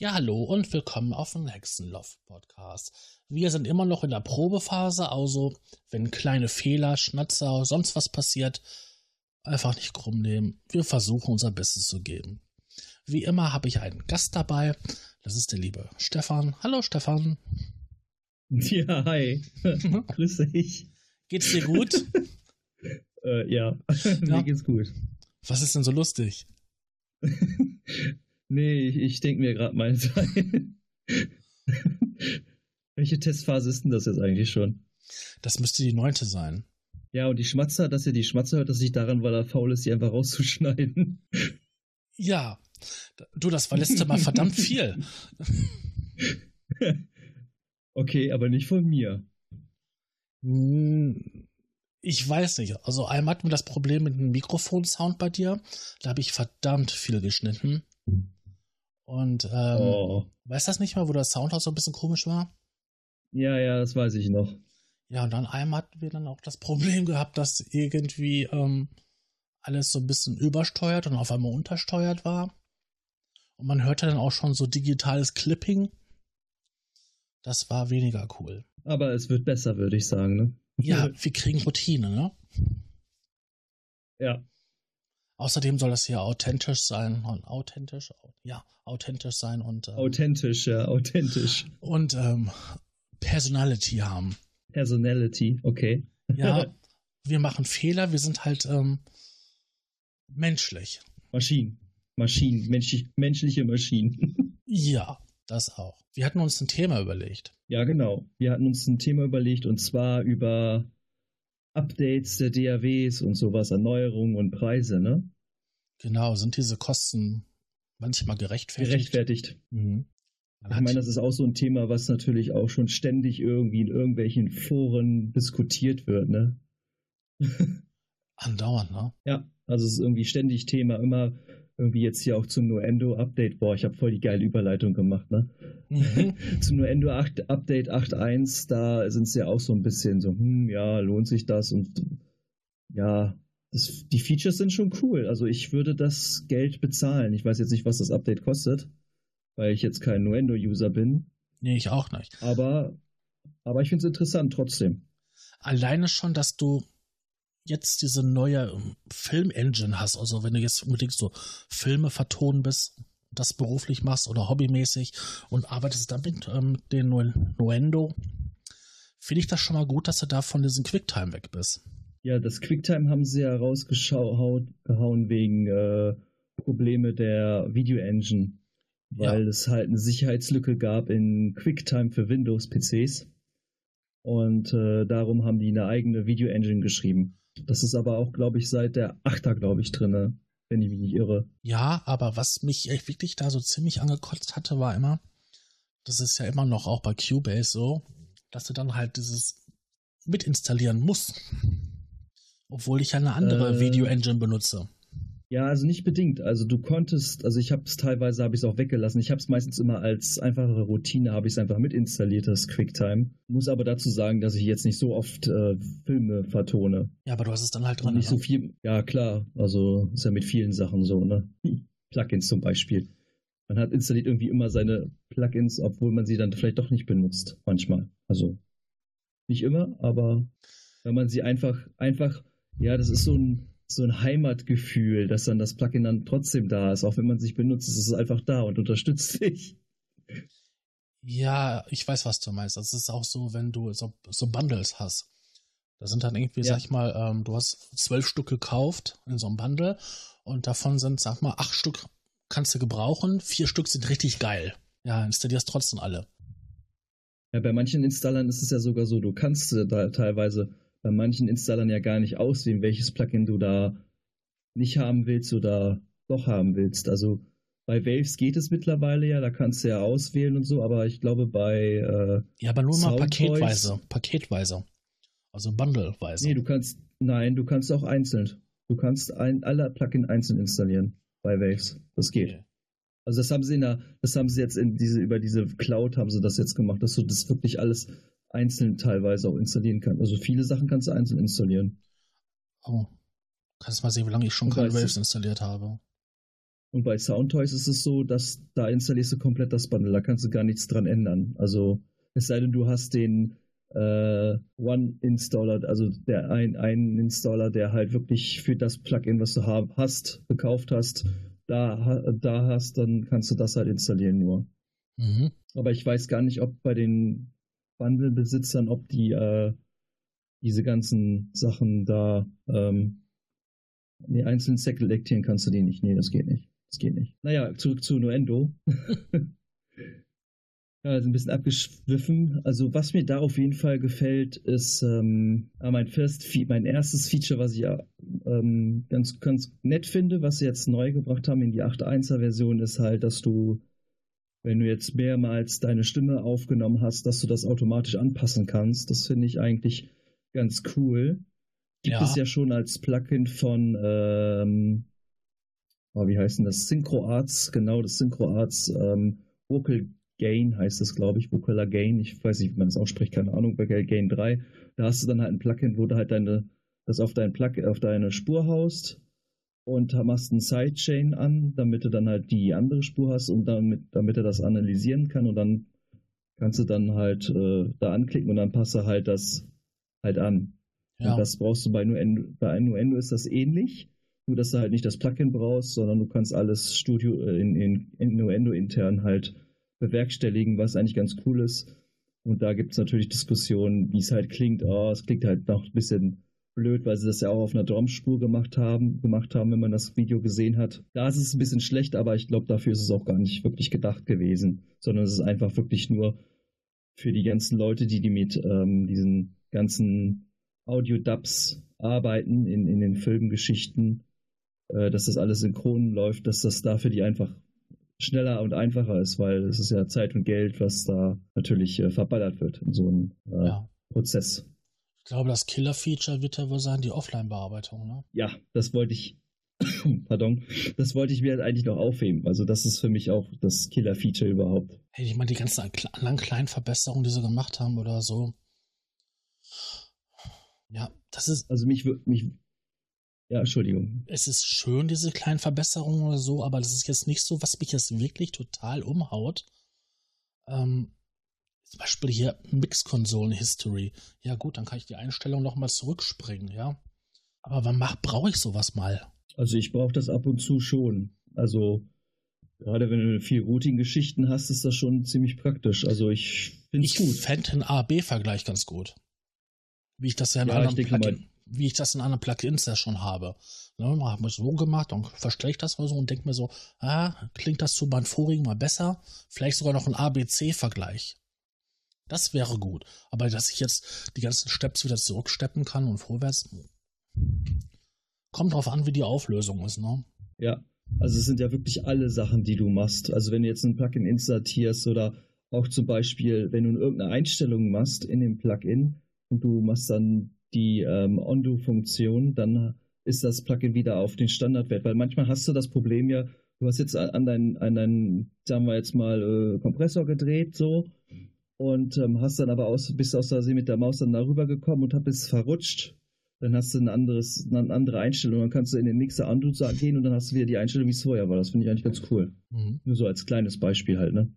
Ja, hallo und willkommen auf dem Hexenloft Podcast. Wir sind immer noch in der Probephase, also wenn kleine Fehler, Schnatzer, sonst was passiert, einfach nicht krumm nehmen. Wir versuchen unser Bestes zu geben. Wie immer habe ich einen Gast dabei. Das ist der liebe Stefan. Hallo Stefan. Ja, hi. Grüß dich. Geht's dir gut? äh, ja. Ja. mir geht's gut. Was ist denn so lustig? Nee, ich, ich denke mir gerade mal. Welche Testphase ist denn das jetzt eigentlich schon? Das müsste die neunte sein. Ja, und die Schmatzer, dass ihr die Schmatzer hört, dass ich daran, weil er faul ist, die einfach rauszuschneiden. Ja. Du, das war letzte Mal verdammt viel. okay, aber nicht von mir. Hm, Ich weiß nicht. Also einmal hatten wir das Problem mit dem Mikrofonsound bei dir. Da habe ich verdammt viel geschnitten. Und ähm, Oh. weißt du das nicht mal, wo der Sound auch so ein bisschen komisch war? Ja, ja, das weiß ich noch. Ja, und dann einmal hatten wir dann auch das Problem gehabt, dass irgendwie ähm, alles so ein bisschen übersteuert und auf einmal untersteuert war. Und man hörte dann auch schon so digitales Clipping. Das war weniger cool. Aber es wird besser, würde ich sagen, ne? Ja, wir kriegen Routine, ne? Ja. Außerdem soll das hier authentisch sein und authentisch, ja, authentisch sein und, ähm, Authentisch, ja, authentisch. und ähm, Personality haben. Personality, okay. Ja, wir machen Fehler, wir sind halt ähm, menschlich. Maschinen. Maschinen, menschlich, menschliche Maschinen. Ja, das auch. Wir hatten uns ein Thema überlegt. Ja, genau. Wir hatten uns ein Thema überlegt und zwar über Updates der DAWs und sowas, Erneuerungen und Preise, ne? Genau, sind diese Kosten manchmal gerechtfertigt? Gerechtfertigt. Mhm. Ich meine, das ist auch so ein Thema, was natürlich auch schon ständig irgendwie in irgendwelchen Foren diskutiert wird, ne? andauernd, ne? Ja, also es ist irgendwie ständig Thema, immer irgendwie jetzt hier auch zum Nuendo-Update. Boah, ich habe voll die geile Überleitung gemacht, ne? Mhm. zum Nuendo 8, Update 8.1, da sind sie ja auch so ein bisschen so, hm, ja, lohnt sich das und ja, das, die Features sind schon cool. Also ich würde das Geld bezahlen. Ich weiß jetzt nicht, was das Update kostet, weil ich jetzt kein Nuendo-User bin, Nee, ich auch nicht. aber, aber ich finde es interessant trotzdem. Alleine schon, dass du jetzt diese neue ähm, Film-Engine hast, also wenn du jetzt unbedingt so Filme vertonen bist, das beruflich machst oder hobbymäßig und arbeitest damit ähm, mit den Nu- Nuendo, finde ich das schon mal gut, dass du da von diesem Quicktime weg bist. Ja, das QuickTime haben sie ja rausgehauen wegen äh, Probleme der Video-Engine, weil es halt eine Sicherheitslücke gab in QuickTime für Windows-PCs. Und äh, darum haben die eine eigene Video-Engine geschrieben. Das ist aber auch, glaube ich, seit der 8er, glaube ich, drinne, wenn ich mich nicht irre. Ja, aber was mich echt wirklich da so ziemlich angekotzt hatte, war immer, das ist ja immer noch auch bei Cubase so, dass du dann halt dieses mitinstallieren musst. Obwohl ich ja eine andere Äh. Video-Engine benutze. Ja, also nicht bedingt. Also du konntest, also ich habe es teilweise, habe ich es auch weggelassen. Ich habe es meistens immer als einfachere Routine, habe ich es einfach mitinstalliert, das QuickTime. Muss aber dazu sagen, dass ich jetzt nicht so oft äh, Filme vertone. Ja, aber du hast es dann halt drin. nicht so ne? viel, ja klar, also ist ja mit vielen Sachen so, ne? Plugins zum Beispiel. Man hat installiert irgendwie immer seine Plugins, obwohl man sie dann vielleicht doch nicht benutzt, manchmal. Also nicht immer, aber wenn man sie einfach, einfach, ja, das ist so ein, so ein Heimatgefühl, dass dann das Plugin dann trotzdem da ist, auch wenn man sich benutzt, ist es einfach da und unterstützt dich. Ja, ich weiß, was du meinst. Das ist auch so, wenn du so, so Bundles hast. Da sind dann irgendwie, Ja. sag ich mal, ähm, du hast zwölf Stück gekauft in so einem Bundle und davon sind, sag mal, acht Stück kannst du gebrauchen, vier Stück sind richtig geil. Ja, installierst trotzdem alle. Ja, bei manchen Installern ist es ja sogar so, du kannst da teilweise bei manchen Installern ja gar nicht auswählen, welches Plugin du da nicht haben willst oder doch haben willst. Also bei Waves geht es mittlerweile ja, da kannst du ja auswählen und so, aber ich glaube bei äh, Ja, aber nur mal paketweise. Paketweise. Also bundleweise. nee, du kannst nein, du kannst auch einzeln. Du kannst ein, alle Plugin einzeln installieren bei Waves. Das geht. Okay. Also das haben sie in der, das haben sie jetzt in diese, über diese Cloud haben sie das jetzt gemacht, dass du das wirklich alles einzeln teilweise auch installieren kannst. Also viele Sachen kannst du einzeln installieren. Oh. Kannst mal sehen, wie lange ich schon Waves installiert habe. Und bei Soundtoys ist es so, dass da installierst du komplett das Bundle, da kannst du gar nichts dran ändern. Also es sei denn, du hast den äh, One-Installer, also der ein, ein Installer, der halt wirklich für das Plugin, was du hab, hast, gekauft hast, da, da hast, dann kannst du das halt installieren nur. Mhm. Aber ich weiß gar nicht, ob bei den Bundle-Besitzern, ob die äh, diese ganzen Sachen da ähm, die einzelnen selektieren kannst du die nicht. Nee, das geht nicht. Das geht nicht. Naja, zurück zu Nuendo. Ja, also ein bisschen abgeschwiffen. Also was mir da auf jeden Fall gefällt, ist ähm, ah, mein, first, mein erstes Feature, was ich ähm, ganz, ganz nett finde, was sie jetzt neu gebracht haben in die 8.1er Version, ist halt, dass du, wenn du jetzt mehrmals deine Stimme aufgenommen hast, dass du das automatisch anpassen kannst. Das finde ich eigentlich ganz cool. Gibt ja. es ja schon als Plugin von ähm, oh, wie heißt denn das? SynchroArts, genau, das SynchroArts ähm, Vocal Gain heißt das, glaube ich, Vocaler Gain. Ich weiß nicht, wie man das ausspricht, keine Ahnung, Vocal Gain 3. Da hast du dann halt ein Plugin, wo du halt deine, das auf dein Plug, auf deine Spur haust und machst einen Sidechain an, damit du dann halt die andere Spur hast und damit, damit er das analysieren kann und dann kannst du dann halt äh, da anklicken und dann passt er halt das halt an. Ja. Und das brauchst du bei Nuendo, bei Nuendo ist das ähnlich, nur dass du halt nicht das Plugin brauchst, sondern du kannst alles Studio äh, in, in, in Nuendo intern halt bewerkstelligen, was eigentlich ganz cool ist. Und da gibt es natürlich Diskussionen, wie es halt klingt. Oh, es klingt halt noch ein bisschen blöd, weil sie das ja auch auf einer Drumspur gemacht haben, gemacht haben, wenn man das Video gesehen hat. Da ist es ein bisschen schlecht, aber ich glaube, dafür ist es auch gar nicht wirklich gedacht gewesen, sondern es ist einfach wirklich nur für die ganzen Leute, die, die mit ähm, diesen ganzen Audio-Dubs arbeiten in, in den Filmgeschichten, äh, dass das alles synchron läuft, dass das dafür die einfach schneller und einfacher ist, weil es ist ja Zeit und Geld, was da natürlich äh, verballert wird in so einem äh, ja. Prozess. Ich glaube, das Killer-Feature wird ja wohl sein, die Offline-Bearbeitung, ne? Ja, das wollte ich, pardon, das wollte ich mir eigentlich noch aufheben. Also das ist für mich auch das Killer-Feature überhaupt. Hey, ich meine, die ganzen anderen kleinen Verbesserungen, die sie gemacht haben oder so. Ja, das ist. Also mich, mich, ja, Entschuldigung. Es ist schön, diese kleinen Verbesserungen oder so, aber das ist jetzt nicht so, was mich jetzt wirklich total umhaut. Ähm, zum Beispiel hier Mix-Konsolen-History. Ja gut, dann kann ich die Einstellung nochmal zurückspringen, ja. Aber wann brauche ich sowas mal? Also ich brauche das ab und zu schon. Also gerade wenn du viel Routing-Geschichten hast, ist das schon ziemlich praktisch. Also ich finde es gut. Ich fände den A-B-Vergleich ganz gut. Wie ich das ja in ja, anderen Plugin wie ich das in anderen Plugins ja schon habe. Ne, habe ich so gemacht und verstehe ich das mal so und denke mir so, ah, klingt das zu meinem vorigen mal besser? Vielleicht sogar noch ein ABC-Vergleich. Das wäre gut. Aber dass ich jetzt die ganzen Steps wieder zurücksteppen kann und vorwärts, kommt drauf an, wie die Auflösung ist, ne? Ja, also es sind ja wirklich alle Sachen, die du machst. Also wenn du jetzt ein Plugin insertierst oder auch zum Beispiel, wenn du irgendeine Einstellung machst in dem Plugin und du machst dann die ähm, Undo-Funktion, dann ist das Plugin wieder auf den Standardwert. Weil manchmal hast du das Problem ja, du hast jetzt an deinen, an deinen sagen wir jetzt mal, äh, Kompressor gedreht, so, und ähm, hast dann aber aus, bist aus Versehen mit der Maus dann darüber gekommen und bist verrutscht. Dann hast du ein anderes, eine andere Einstellung. Dann kannst du in den Mixer Undo gehen und dann hast du wieder die Einstellung, wie es vorher war. Das finde ich eigentlich ganz cool. Mhm. Nur so als kleines Beispiel halt, ne?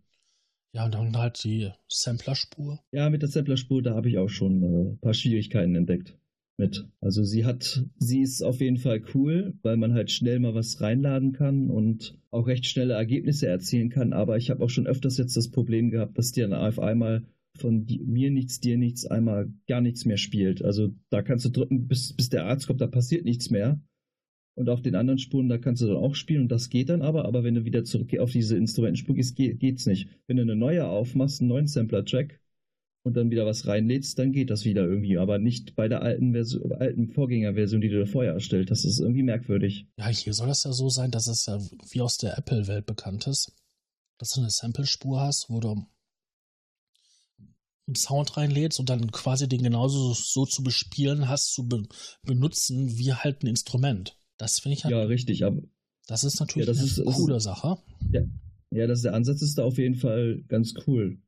Ja, und dann halt die Samplerspur. Ja, mit der Samplerspur, da habe ich auch schon äh, ein paar Schwierigkeiten entdeckt mit. Also sie hat, sie ist auf jeden Fall cool, weil man halt schnell mal was reinladen kann und auch recht schnelle Ergebnisse erzielen kann. Aber ich habe auch schon öfters jetzt das Problem gehabt, dass die dann auf einmal von mir nichts, dir nichts, einmal gar nichts mehr spielt. Also da kannst du drücken, bis, bis der Arzt kommt, da passiert nichts mehr. Und auf den anderen Spuren, da kannst du dann auch spielen und das geht dann aber. Aber wenn du wieder zurück auf diese Instrumentenspur gehst, geht, geht's nicht. Wenn du eine neue aufmachst, einen neuen Sampler-Track und dann wieder was reinlädst, dann geht das wieder irgendwie. Aber nicht bei der alten, Version, alten Vorgängerversion, die du da vorher erstellt hast. Das ist irgendwie merkwürdig. Ja, hier soll es ja so sein, dass es ja wie aus der Apple-Welt bekannt ist, dass du eine Sample-Spur hast, wo du einen Sound reinlädst und dann quasi den genauso so zu bespielen hast, zu be benutzen wie halt ein Instrument. Das finde ich halt. Ja, richtig. Aber, das ist natürlich ja, das eine ist, coole ist, Sache. Ja, ja, das, der Ansatz ist da auf jeden Fall ganz cool.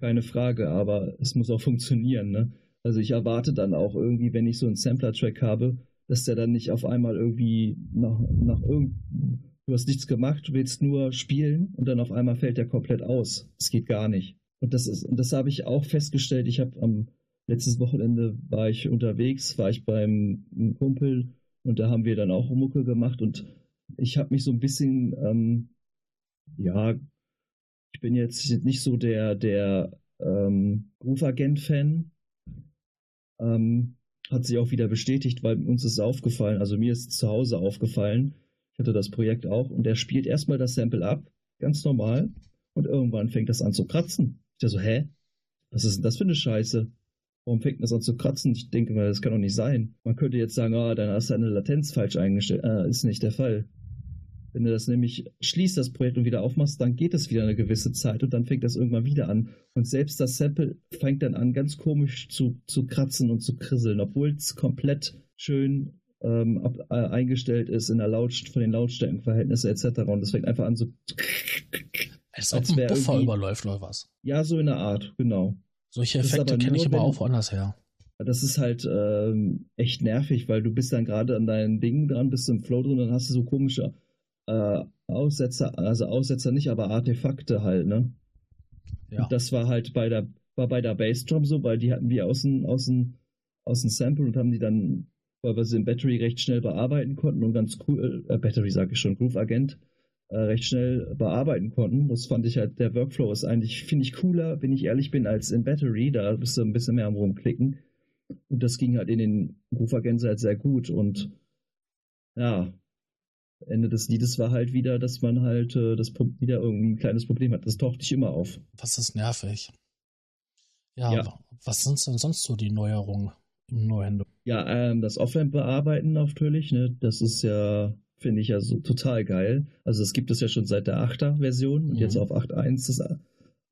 Keine Frage, aber es muss auch funktionieren, ne? Also ich erwarte dann auch irgendwie, wenn ich so einen Sampler-Track habe, dass der dann nicht auf einmal irgendwie nach, nach irgend, Du hast nichts gemacht, du willst nur spielen und dann auf einmal fällt der komplett aus. Das geht gar nicht. Und das ist, und das habe ich auch festgestellt. Ich habe am letztes Wochenende war ich unterwegs, war ich beim Kumpel und da haben wir dann auch Mucke gemacht und ich habe mich so ein bisschen, ähm, ja, ich bin jetzt nicht so der, der ähm, Groove-Agent-Fan. Ähm, hat sich auch wieder bestätigt, weil uns ist aufgefallen, also mir ist zu Hause aufgefallen, ich hatte das Projekt auch, und der spielt erstmal das Sample ab, ganz normal, und irgendwann fängt das an zu kratzen. Ich dachte so, hä? Was ist denn das für eine Scheiße? Warum fängt das an zu kratzen? Ich denke mal, das kann doch nicht sein. Man könnte jetzt sagen, ah, dann hast du eine Latenz falsch eingestellt. Ah, ist nicht der Fall. Wenn du das nämlich schließt, das Projekt und wieder aufmachst, dann geht es wieder eine gewisse Zeit und dann fängt das irgendwann wieder an. Und selbst das Sample fängt dann an, ganz komisch zu, zu kratzen und zu krisseln, obwohl es komplett schön ähm, ab, äh, eingestellt ist in der Lautst von den Lautstärkenverhältnissen etc. Und es fängt einfach an so. Als ob ein Buffer überläuft oder was? Ja, so in der Art, genau. Solche Effekte kenne ich aber auch woanders her. Das ist halt ähm, echt nervig, weil du bist dann gerade an deinen Dingen dran, bist im Flow drin, dann hast du so komische äh, Aussetzer, also Aussetzer nicht, aber Artefakte halt, ne? Ja. Und das war halt bei der, war bei der Bassdrum so, weil die hatten wir aus dem, aus dem, aus dem Sample und haben die dann, weil wir sie im Battery recht schnell bearbeiten konnten und ganz cool, äh, Battery sage ich schon, Groove Agent, äh, recht schnell bearbeiten konnten. Das fand ich halt, der Workflow ist eigentlich, finde ich cooler, wenn ich ehrlich bin, als in Battery, da bist du ein bisschen mehr am rumklicken. Und das ging halt in den Groove Agent halt sehr gut und ja, Ende des Liedes war halt wieder, dass man halt äh, das wieder irgendwie ein kleines Problem hat. Das taucht nicht immer auf. Was ist nervig? Ja, ja. was sind denn sonst so die Neuerungen im Neuhände? Ja, ähm, das Offline-Bearbeiten natürlich, ne? Das ist ja, finde ich ja so total geil. Also das gibt es ja schon seit der 8er-Version und mhm. jetzt auf 8.1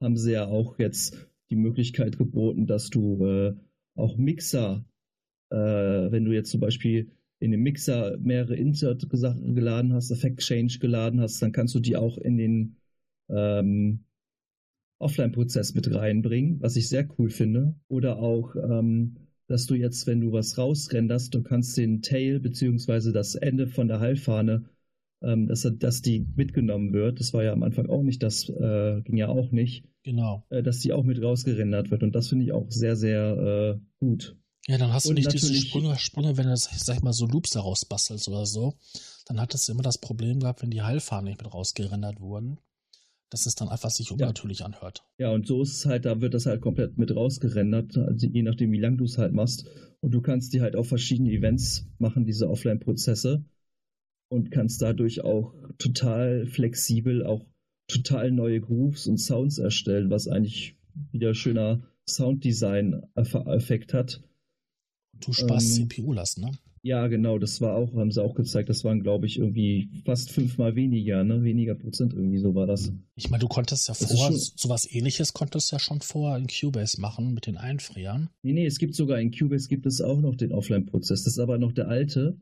haben sie ja auch jetzt die Möglichkeit geboten, dass du äh, auch Mixer, äh, wenn du jetzt zum Beispiel in den Mixer mehrere Insert geladen hast, Effect Change geladen hast, dann kannst du die auch in den ähm, Offline-Prozess mit reinbringen, was ich sehr cool finde. Oder auch, ähm, dass du jetzt, wenn du was rausrenderst, du kannst den Tail bzw. das Ende von der Heilfahne, ähm, dass, dass die mitgenommen wird. Das war ja am Anfang auch nicht, das äh, ging ja auch nicht. Genau. Äh, dass die auch mit rausgerendert wird. Und das finde ich auch sehr, sehr äh, gut. Ja, dann hast du nicht diese Sprünge, Sprünge, wenn du, sag ich mal, so Loops daraus bastelst oder so. Dann hattest du immer das Problem gehabt, wenn die Heilfahnen nicht mit rausgerendert wurden, dass es dann einfach sich unnatürlich ja. anhört. Ja, und so ist es halt, da wird das halt komplett mit rausgerendert, also je nachdem, wie lang du es halt machst. Und du kannst die halt auch verschiedene Events machen, diese Offline-Prozesse. Und kannst dadurch auch total flexibel auch total neue Grooves und Sounds erstellen, was eigentlich wieder schöner Sounddesign-Effekt hat Du sparst ähm, CPU-Last, ne? Ja, genau, das war auch, haben sie auch gezeigt, das waren, glaube ich, irgendwie fast fünfmal weniger, ne? Weniger Prozent irgendwie, so war das. Ich meine, du konntest ja vorher, sowas ähnliches konntest du ja schon vorher in Cubase machen mit den Einfrieren. Nee, nee, es gibt sogar in Cubase gibt es auch noch den Offline-Prozess. Das ist aber noch der alte.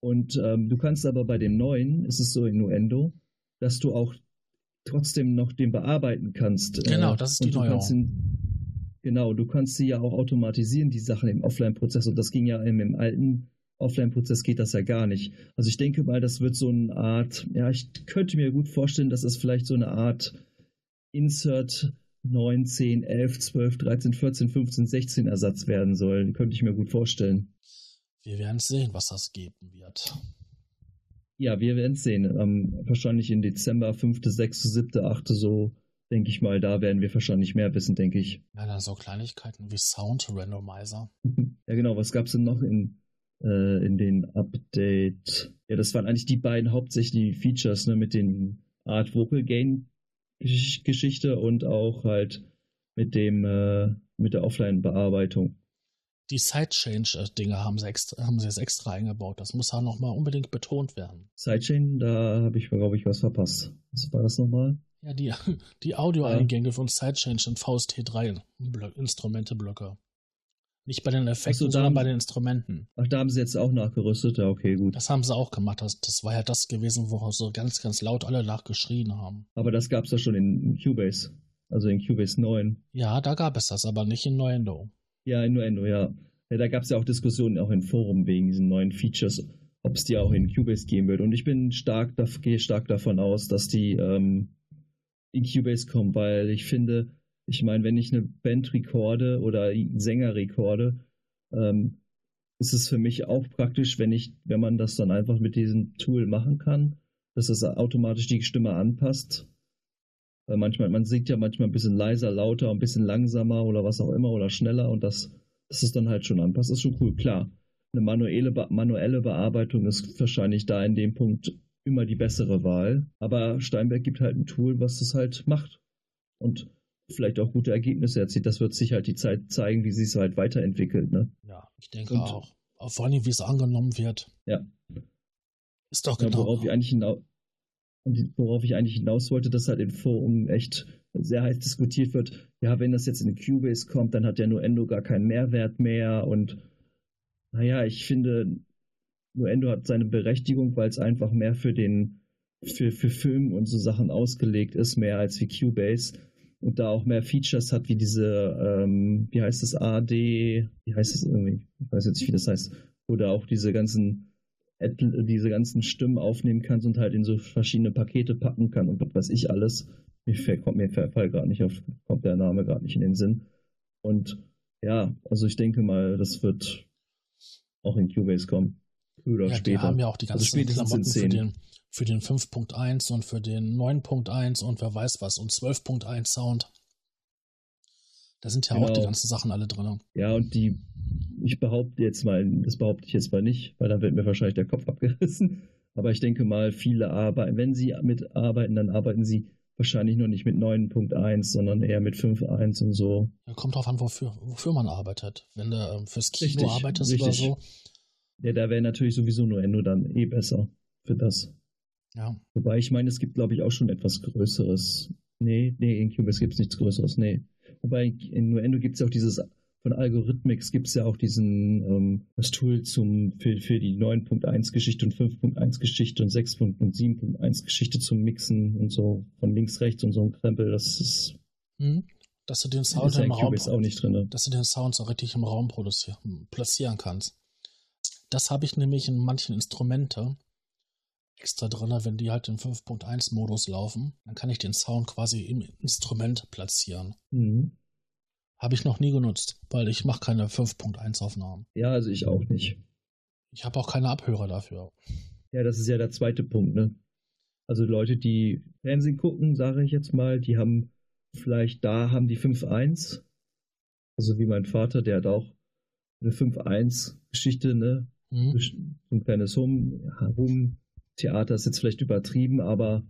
Und ähm, du kannst aber bei dem neuen, ist es so in Nuendo, dass du auch trotzdem noch den bearbeiten kannst. Genau, äh, das ist die Neuerung. Genau, du kannst sie ja auch automatisieren, die Sachen im Offline-Prozess. Und das ging ja im, im alten Offline-Prozess geht das ja gar nicht. Also ich denke mal, das wird so eine Art, ja, ich könnte mir gut vorstellen, dass es vielleicht so eine Art Insert 9, 10, 11, 12, 13, 14, 15, 16 Ersatz werden soll. Könnte ich mir gut vorstellen. Wir werden sehen, was das geben wird. Ja, wir werden es sehen. Ähm, wahrscheinlich im Dezember, 5., 6., 7., 8. so denke ich mal, da werden wir wahrscheinlich mehr wissen, denke ich. Ja, dann so Kleinigkeiten wie Sound Randomizer. ja, genau. Was gab es denn noch in, äh, in den Update? Ja, das waren eigentlich die beiden hauptsächlichen Features, ne, mit den Art Vocal Gain Geschichte und auch halt mit dem, äh, mit der Offline-Bearbeitung. Die Sidechain-Dinge haben sie, extra, haben sie jetzt extra eingebaut. Das muss auch nochmal unbedingt betont werden. Sidechain, da habe ich, glaube ich, was verpasst. Was war das nochmal? Ja, die, die Audioeingänge von Sidechange und VST3 Instrumente-Blöcke. Nicht bei den Effekten, so, sondern bei den Instrumenten. Ach, da haben sie jetzt auch nachgerüstet, ja, okay, gut. Das haben sie auch gemacht. Das, das war ja das gewesen, wo so ganz, ganz laut alle nachgeschrien haben. Aber das gab es ja schon in Cubase. Also in Cubase 9. Ja, da gab es das, aber nicht in Nuendo. Ja, in Nuendo, ja. ja da gab es ja auch Diskussionen auch in Forum wegen diesen neuen Features ob es die auch in Cubase geben wird. Und ich bin stark, gehe stark davon aus, dass die ähm, in Cubase kommen, weil ich finde, ich meine, wenn ich eine Band rekorde oder Sänger rekorde, ähm, ist es für mich auch praktisch, wenn ich, wenn man das dann einfach mit diesem Tool machen kann, dass es automatisch die Stimme anpasst. Weil manchmal, man singt ja manchmal ein bisschen leiser, lauter, ein bisschen langsamer oder was auch immer oder schneller und das, das ist dann halt schon anpasst, ist schon cool, klar. Eine manuelle, manuelle Bearbeitung ist wahrscheinlich da in dem Punkt immer die bessere Wahl. Aber Steinberg gibt halt ein Tool, was es halt macht. Und vielleicht auch gute Ergebnisse erzielt. Das wird sich halt die Zeit zeigen, wie sie es halt weiterentwickelt. Ne? Ja, ich denke Und, auch. Vor allem, wie es angenommen wird. Ja. Ist doch genau. Ja, worauf, ich eigentlich hinaus, worauf ich eigentlich hinaus wollte, dass halt im Forum echt sehr heiß diskutiert wird. Ja, wenn das jetzt in Cubase kommt, dann hat ja Nuendo gar keinen Mehrwert mehr. Und naja, ich finde, Nuendo hat seine Berechtigung, weil es einfach mehr für den für, für Film und so Sachen ausgelegt ist, mehr als wie Cubase und da auch mehr Features hat, wie diese, ähm, wie heißt es, AD, wie heißt es irgendwie, ich weiß jetzt nicht, wie das heißt, oder auch diese ganzen diese ganzen Stimmen aufnehmen kannst und halt in so verschiedene Pakete packen kann und was weiß ich alles. Mir kommt mir Fall gerade nicht auf, kommt der Name gerade nicht in den Sinn. Und ja, also ich denke mal, das wird auch in Cubase kommen. Früher ja, später. Die haben ja auch die ganzen also Klamotten für den, für den 5.1 und für den 9.1 und wer weiß was und 12.1 Sound. Da sind ja genau. auch die ganzen Sachen alle drin. Ja, und die, ich behaupte jetzt mal, das behaupte ich jetzt mal nicht, weil dann wird mir wahrscheinlich der Kopf abgerissen. Aber ich denke mal, viele arbeiten, wenn sie mitarbeiten, dann arbeiten sie wahrscheinlich noch nicht mit 9.1, sondern eher mit 5.1 und so. Ja, kommt drauf an, wofür, wofür man arbeitet. Wenn du ähm, fürs Kino richtig, arbeitest richtig. oder so. Ja, da wäre natürlich sowieso nur Endo dann eh besser für das. Ja. Wobei ich meine, es gibt, glaube ich, auch schon etwas Größeres. Nee, nee, in Cubase gibt es nichts Größeres, nee. Wobei in Nuendo gibt es ja auch dieses, von Algorithmix gibt es ja auch diesen, ähm, das Tool zum, für, für die 9.1 Geschichte und 5.1 Geschichte und 6. und 7.1 Geschichte zum Mixen und so von links, rechts und so ein Krempel, das ist. Mhm. Dass du den Sound im Raum, auch nicht drin, ne? dass du den Sound so richtig im Raum produzieren, platzieren kannst. Das habe ich nämlich in manchen Instrumente extra drin, wenn die halt in 5.1 Modus laufen, dann kann ich den Sound quasi im Instrument platzieren. Mhm. Habe ich noch nie genutzt, weil ich mache keine 5.1 Aufnahmen. Ja, also ich auch nicht. Ich habe auch keine Abhörer dafür. Ja, das ist ja der zweite Punkt, ne? Also Leute, die Fernsehen gucken, sage ich jetzt mal, die haben vielleicht da haben die 5.1. Also wie mein Vater, der hat auch eine 5.1 Geschichte, ne? Mhm. So ein kleines Hum, Hum Theater ist jetzt vielleicht übertrieben, aber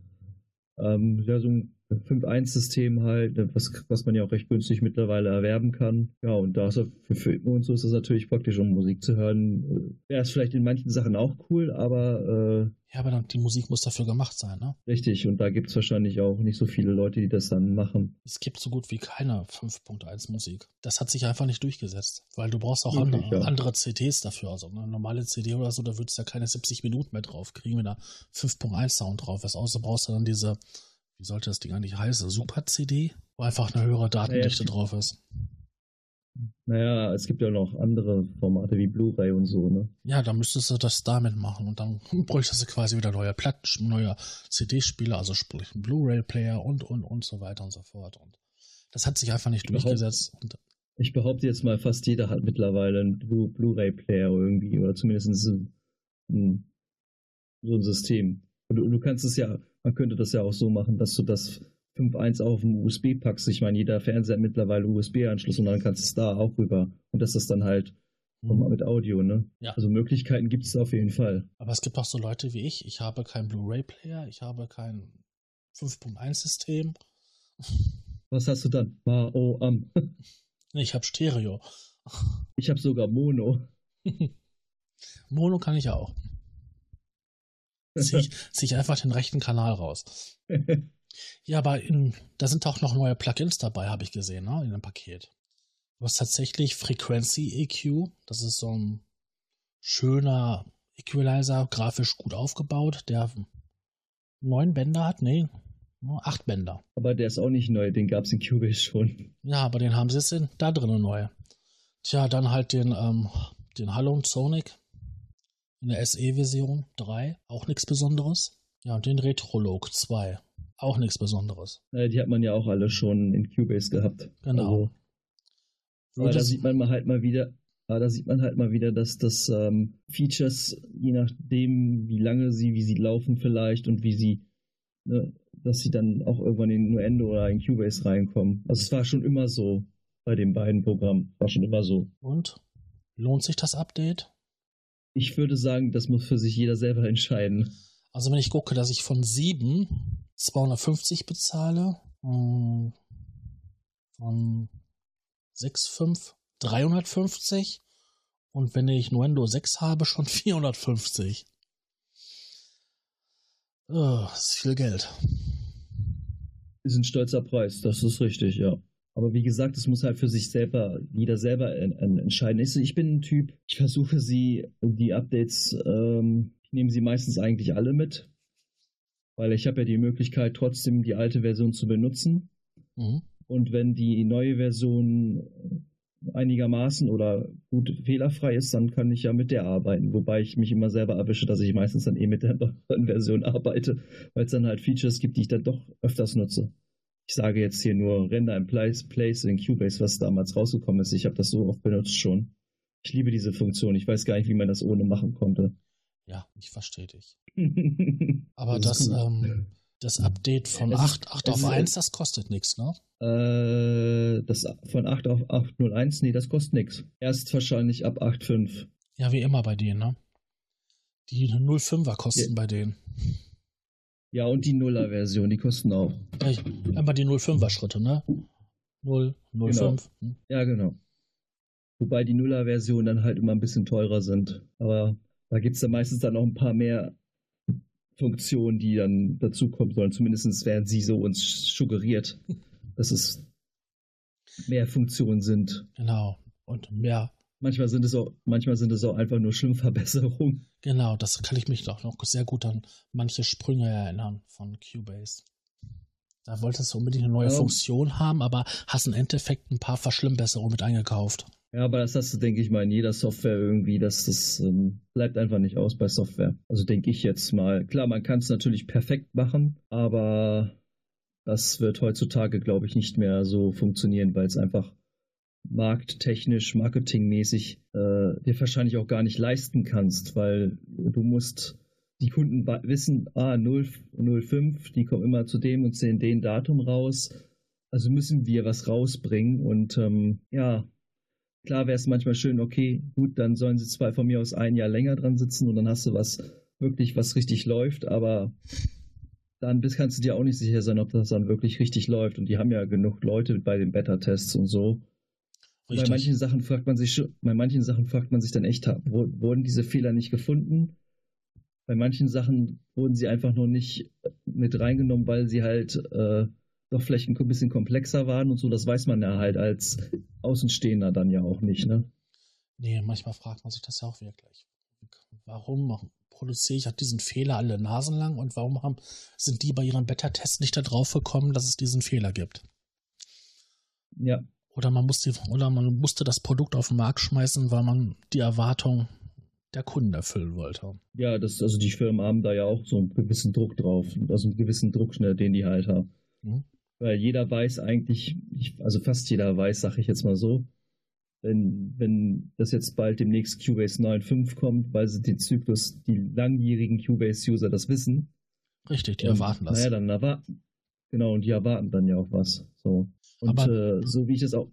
ähm, ja, so ein 5.1-System halt, ne, was, was man ja auch recht günstig mittlerweile erwerben kann. Ja, und da ist für Filme und so ist das natürlich praktisch, um Musik zu hören. Wäre es vielleicht in manchen Sachen auch cool, aber. Äh, ja, aber dann, die Musik muss dafür gemacht sein, ne? Richtig, und da gibt es wahrscheinlich auch nicht so viele Leute, die das dann machen. Es gibt so gut wie keine 5.1 Musik. Das hat sich einfach nicht durchgesetzt, weil du brauchst auch andere, ja. andere CDs dafür. Also eine normale CD oder so, da würdest du ja keine 70 Minuten mehr drauf kriegen, wenn da 5.1 Sound drauf ist. Außer brauchst du dann diese wie sollte das Ding eigentlich heißen? Super-CD? Wo einfach eine höhere Datendichte naja, drauf ist. Naja, es gibt ja noch andere Formate wie Blu-ray und so, ne? Ja, da müsstest du das damit machen und dann bräuchtest du quasi wieder neue Platten, neue CD-Spieler, also sprich Blu-ray-Player und, und, und so weiter und so fort. Und das hat sich einfach nicht ich durchgesetzt. Behaupte, ich behaupte jetzt mal, fast jeder hat mittlerweile einen Blu-ray-Player irgendwie oder zumindest ein, ein, so ein System. Und du, du kannst es ja, man könnte das ja auch so machen, dass du das 5.1 auf dem USB packst. Ich meine, jeder Fernseher hat mittlerweile USB-Anschluss und dann kannst du es da auch rüber. Und das ist dann halt mhm. mit Audio, ne? Ja. Also Möglichkeiten gibt es auf jeden Fall. Aber es gibt auch so Leute wie ich. Ich habe keinen Blu-ray-Player, ich habe kein 5.1-System. Was hast du dann? Ma, oh, am. nee, ich habe Stereo. Ich habe sogar Mono. Mono kann ich auch ziehe ich, zieh ich einfach den rechten Kanal raus. ja, aber in, da sind auch noch neue Plugins dabei, habe ich gesehen, ne, in dem Paket. Hast tatsächlich Frequency EQ, das ist so ein schöner Equalizer, grafisch gut aufgebaut, der neun Bänder hat, nee, nur acht Bänder. Aber der ist auch nicht neu, den gab es in Cubase schon. Ja, aber den haben sie jetzt in, da drinnen neu. Tja, dann halt den, ähm, den Hallo Sonic in der SE-Version 3, auch nichts Besonderes. Ja, und den Retrolog 2, auch nichts Besonderes. Ja, die hat man ja auch alle schon in Cubase gehabt. Genau. Also, aber da sieht man mal halt mal wieder, aber da sieht man halt mal wieder, dass das ähm, Features, je nachdem, wie lange sie, wie sie laufen vielleicht und wie sie, ne, dass sie dann auch irgendwann in Nuendo oder in Cubase reinkommen. Also es war schon immer so bei den beiden Programmen. War schon immer so. Und? Lohnt sich das Update? Ich würde sagen, das muss für sich jeder selber entscheiden. Also wenn ich gucke, dass ich von 7 250 bezahle, hm, von 6,5 350 und wenn ich Nuendo 6 habe, schon 450. Oh, das ist viel Geld. Ist ein stolzer Preis, das ist richtig, ja. Aber wie gesagt, es muss halt für sich selber, jeder selber entscheiden. Ich bin ein Typ, ich versuche sie, die Updates, ähm, ich nehme sie meistens eigentlich alle mit, weil ich habe ja die Möglichkeit, trotzdem die alte Version zu benutzen. Mhm. Und wenn die neue Version einigermaßen oder gut fehlerfrei ist, dann kann ich ja mit der arbeiten. Wobei ich mich immer selber erwische, dass ich meistens dann eh mit der neuen Version arbeite, weil es dann halt Features gibt, die ich dann doch öfters nutze. Ich sage jetzt hier nur Render in Place, Place in Cubase, was damals rausgekommen ist. Ich habe das so oft benutzt schon. Ich liebe diese Funktion. Ich weiß gar nicht, wie man das ohne machen konnte. Ja, ich verstehe dich. Aber das, das, ähm, das Update von es 8, 8 auf 1, das kostet nichts, ne? Äh, das von 8 auf 801, nee, das kostet nichts. Erst wahrscheinlich ab 8.5. Ja, wie immer bei denen, ne? Die 05er kosten ja. bei denen. Ja, und die Nuller-Version, die kosten auch. Einmal die 05er-Schritte, ne? 0, 05. Genau. Ja, genau. Wobei die Nuller-Versionen dann halt immer ein bisschen teurer sind. Aber da gibt es dann meistens dann noch ein paar mehr Funktionen, die dann dazukommen sollen. Zumindest werden sie so uns suggeriert, dass es mehr Funktionen sind. Genau. Und mehr Manchmal sind es auch, manchmal sind es auch einfach nur Schwimmverbesserungen. Genau, das kann ich mich doch noch sehr gut an manche Sprünge erinnern von Cubase. Da wolltest du unbedingt eine neue ja. Funktion haben, aber hast im Endeffekt ein paar Verschlimmbesserungen mit eingekauft. Ja, aber das hast du, denke ich mal, in jeder Software irgendwie, dass das ähm, bleibt einfach nicht aus bei Software. Also denke ich jetzt mal. Klar, man kann es natürlich perfekt machen, aber das wird heutzutage, glaube ich, nicht mehr so funktionieren, weil es einfach markttechnisch, marketingmäßig äh, dir wahrscheinlich auch gar nicht leisten kannst, weil du musst die Kunden wissen, ah, 0, 05, die kommen immer zu dem und sehen den Datum raus. Also müssen wir was rausbringen und ähm, ja, klar wäre es manchmal schön, okay, gut, dann sollen sie zwei von mir aus ein Jahr länger dran sitzen und dann hast du was wirklich, was richtig läuft, aber dann bist, kannst du dir auch nicht sicher sein, ob das dann wirklich richtig läuft. Und die haben ja genug Leute bei den Beta-Tests und so. Richtig. Bei manchen Sachen fragt man sich bei manchen Sachen fragt man sich dann echt, wurden diese Fehler nicht gefunden? Bei manchen Sachen wurden sie einfach nur nicht mit reingenommen, weil sie halt äh, doch vielleicht ein bisschen komplexer waren und so. Das weiß man ja halt als Außenstehender dann ja auch nicht, ne? Nee, manchmal fragt man sich das ja auch wirklich. Warum produziere ich diesen Fehler alle Nasen lang und warum haben, sind die bei ihren Beta-Tests nicht darauf gekommen, dass es diesen Fehler gibt? Ja, oder man musste, oder man musste das Produkt auf den Markt schmeißen, weil man die Erwartung der Kunden erfüllen wollte. Ja, das, also die Firmen haben da ja auch so einen gewissen Druck drauf, also einen gewissen Druck, den die halt haben. Mhm. Weil jeder weiß eigentlich, also fast jeder weiß, sag ich jetzt mal so, wenn, wenn das jetzt bald demnächst Cubase 9.5 kommt, weil sie den Zyklus, die langjährigen Cubase-User das wissen. Richtig, die erwarten das. Naja, dann erwarten, genau, und die erwarten dann ja auch was. So. Und Aber, äh, so wie ich es auch,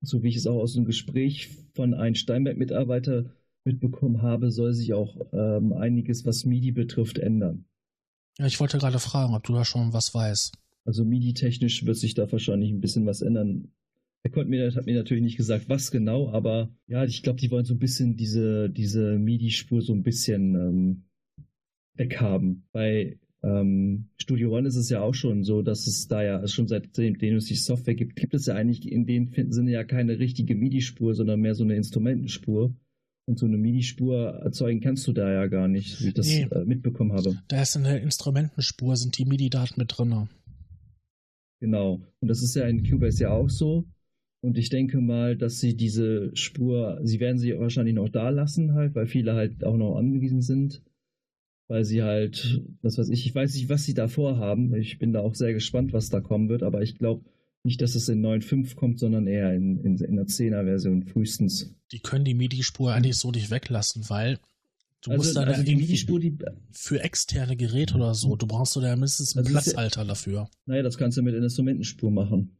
so wie ich es auch aus dem Gespräch von einem Steinberg-Mitarbeiter mitbekommen habe, soll sich auch ähm, einiges, was MIDI betrifft, ändern. Ja, ich wollte gerade fragen, ob du da schon was weißt. Also MIDI-technisch wird sich da wahrscheinlich ein bisschen was ändern. Er konnte mir, hat mir natürlich nicht gesagt, was genau, aber ja, ich glaube, die wollen so ein bisschen diese, diese MIDI-Spur so ein bisschen ähm, weghaben. Bei ähm, Studio One ist es ja auch schon so, dass es da ja schon seitdem es die Software gibt, gibt es ja eigentlich in dem Sinne ja keine richtige MIDI-Spur, sondern mehr so eine Instrumentenspur. Und so eine MIDI-Spur erzeugen kannst du da ja gar nicht, wie ich das nee, äh, mitbekommen habe. Da ist in der Instrumentenspur, sind die MIDI-Daten mit drin. Genau. Und das ist ja in Cubase ja auch so. Und ich denke mal, dass sie diese Spur, sie werden sie wahrscheinlich noch da lassen halt, weil viele halt auch noch angewiesen sind. Weil sie halt, was weiß ich, ich weiß nicht, was sie da vorhaben. Ich bin da auch sehr gespannt, was da kommen wird, aber ich glaube nicht, dass es in 9.5 kommt, sondern eher in, in, in der 10er-Version frühestens. Die können die MIDI-Spur eigentlich so nicht weglassen, weil du Also, musst dann also die MIDI-Spur, für externe Geräte oder so, du brauchst du da mindestens einen Also das ist Platzhalter dafür. naja, das kannst du mit einer Instrumentenspur machen.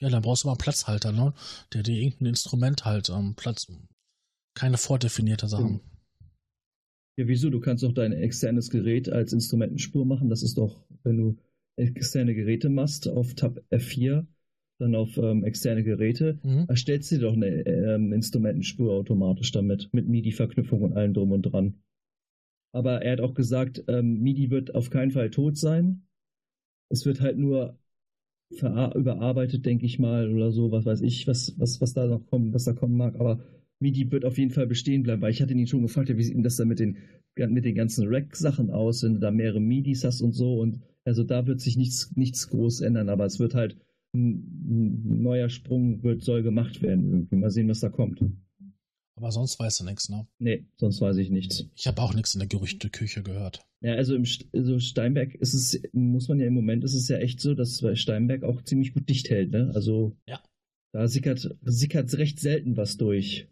Ja, dann brauchst du mal einen Platzhalter, ne? Der dir irgendein Instrument halt ähm, Platz. Keine vordefinierte Sachen. Ja, wieso? Du kannst doch dein externes Gerät als Instrumentenspur machen. Das ist doch, wenn du externe Geräte machst, auf Tab F4, dann auf ähm, externe Geräte, Mhm. erstellst du dir doch eine ähm, Instrumentenspur automatisch damit, mit MIDI-Verknüpfung und allem drum und dran. Aber er hat auch gesagt, ähm, MIDI wird auf keinen Fall tot sein. Es wird halt nur überarbeitet, denke ich mal, oder so, was weiß ich, was, was, was da noch kommen, was da kommen mag. Aber MIDI wird auf jeden Fall bestehen bleiben, weil ich hatte ihn schon gefragt, ja, wie sieht denn das dann mit den, mit den ganzen Rack-Sachen aus, wenn du da mehrere MIDIs hast und so. Und also da wird sich nichts, nichts groß ändern, aber es wird halt ein, ein neuer Sprung wird, soll gemacht werden. Irgendwie. Mal sehen, was da kommt. Aber sonst weißt du nichts, ne? Nee, sonst weiß ich nichts. Ich habe auch nichts in der Gerüchteküche gehört. Ja, also im St- also Steinberg ist es, muss man ja im Moment, ist es ja echt so, dass Steinberg auch ziemlich gut dicht hält, ne? Also Ja. da sickert, sickert recht selten was durch.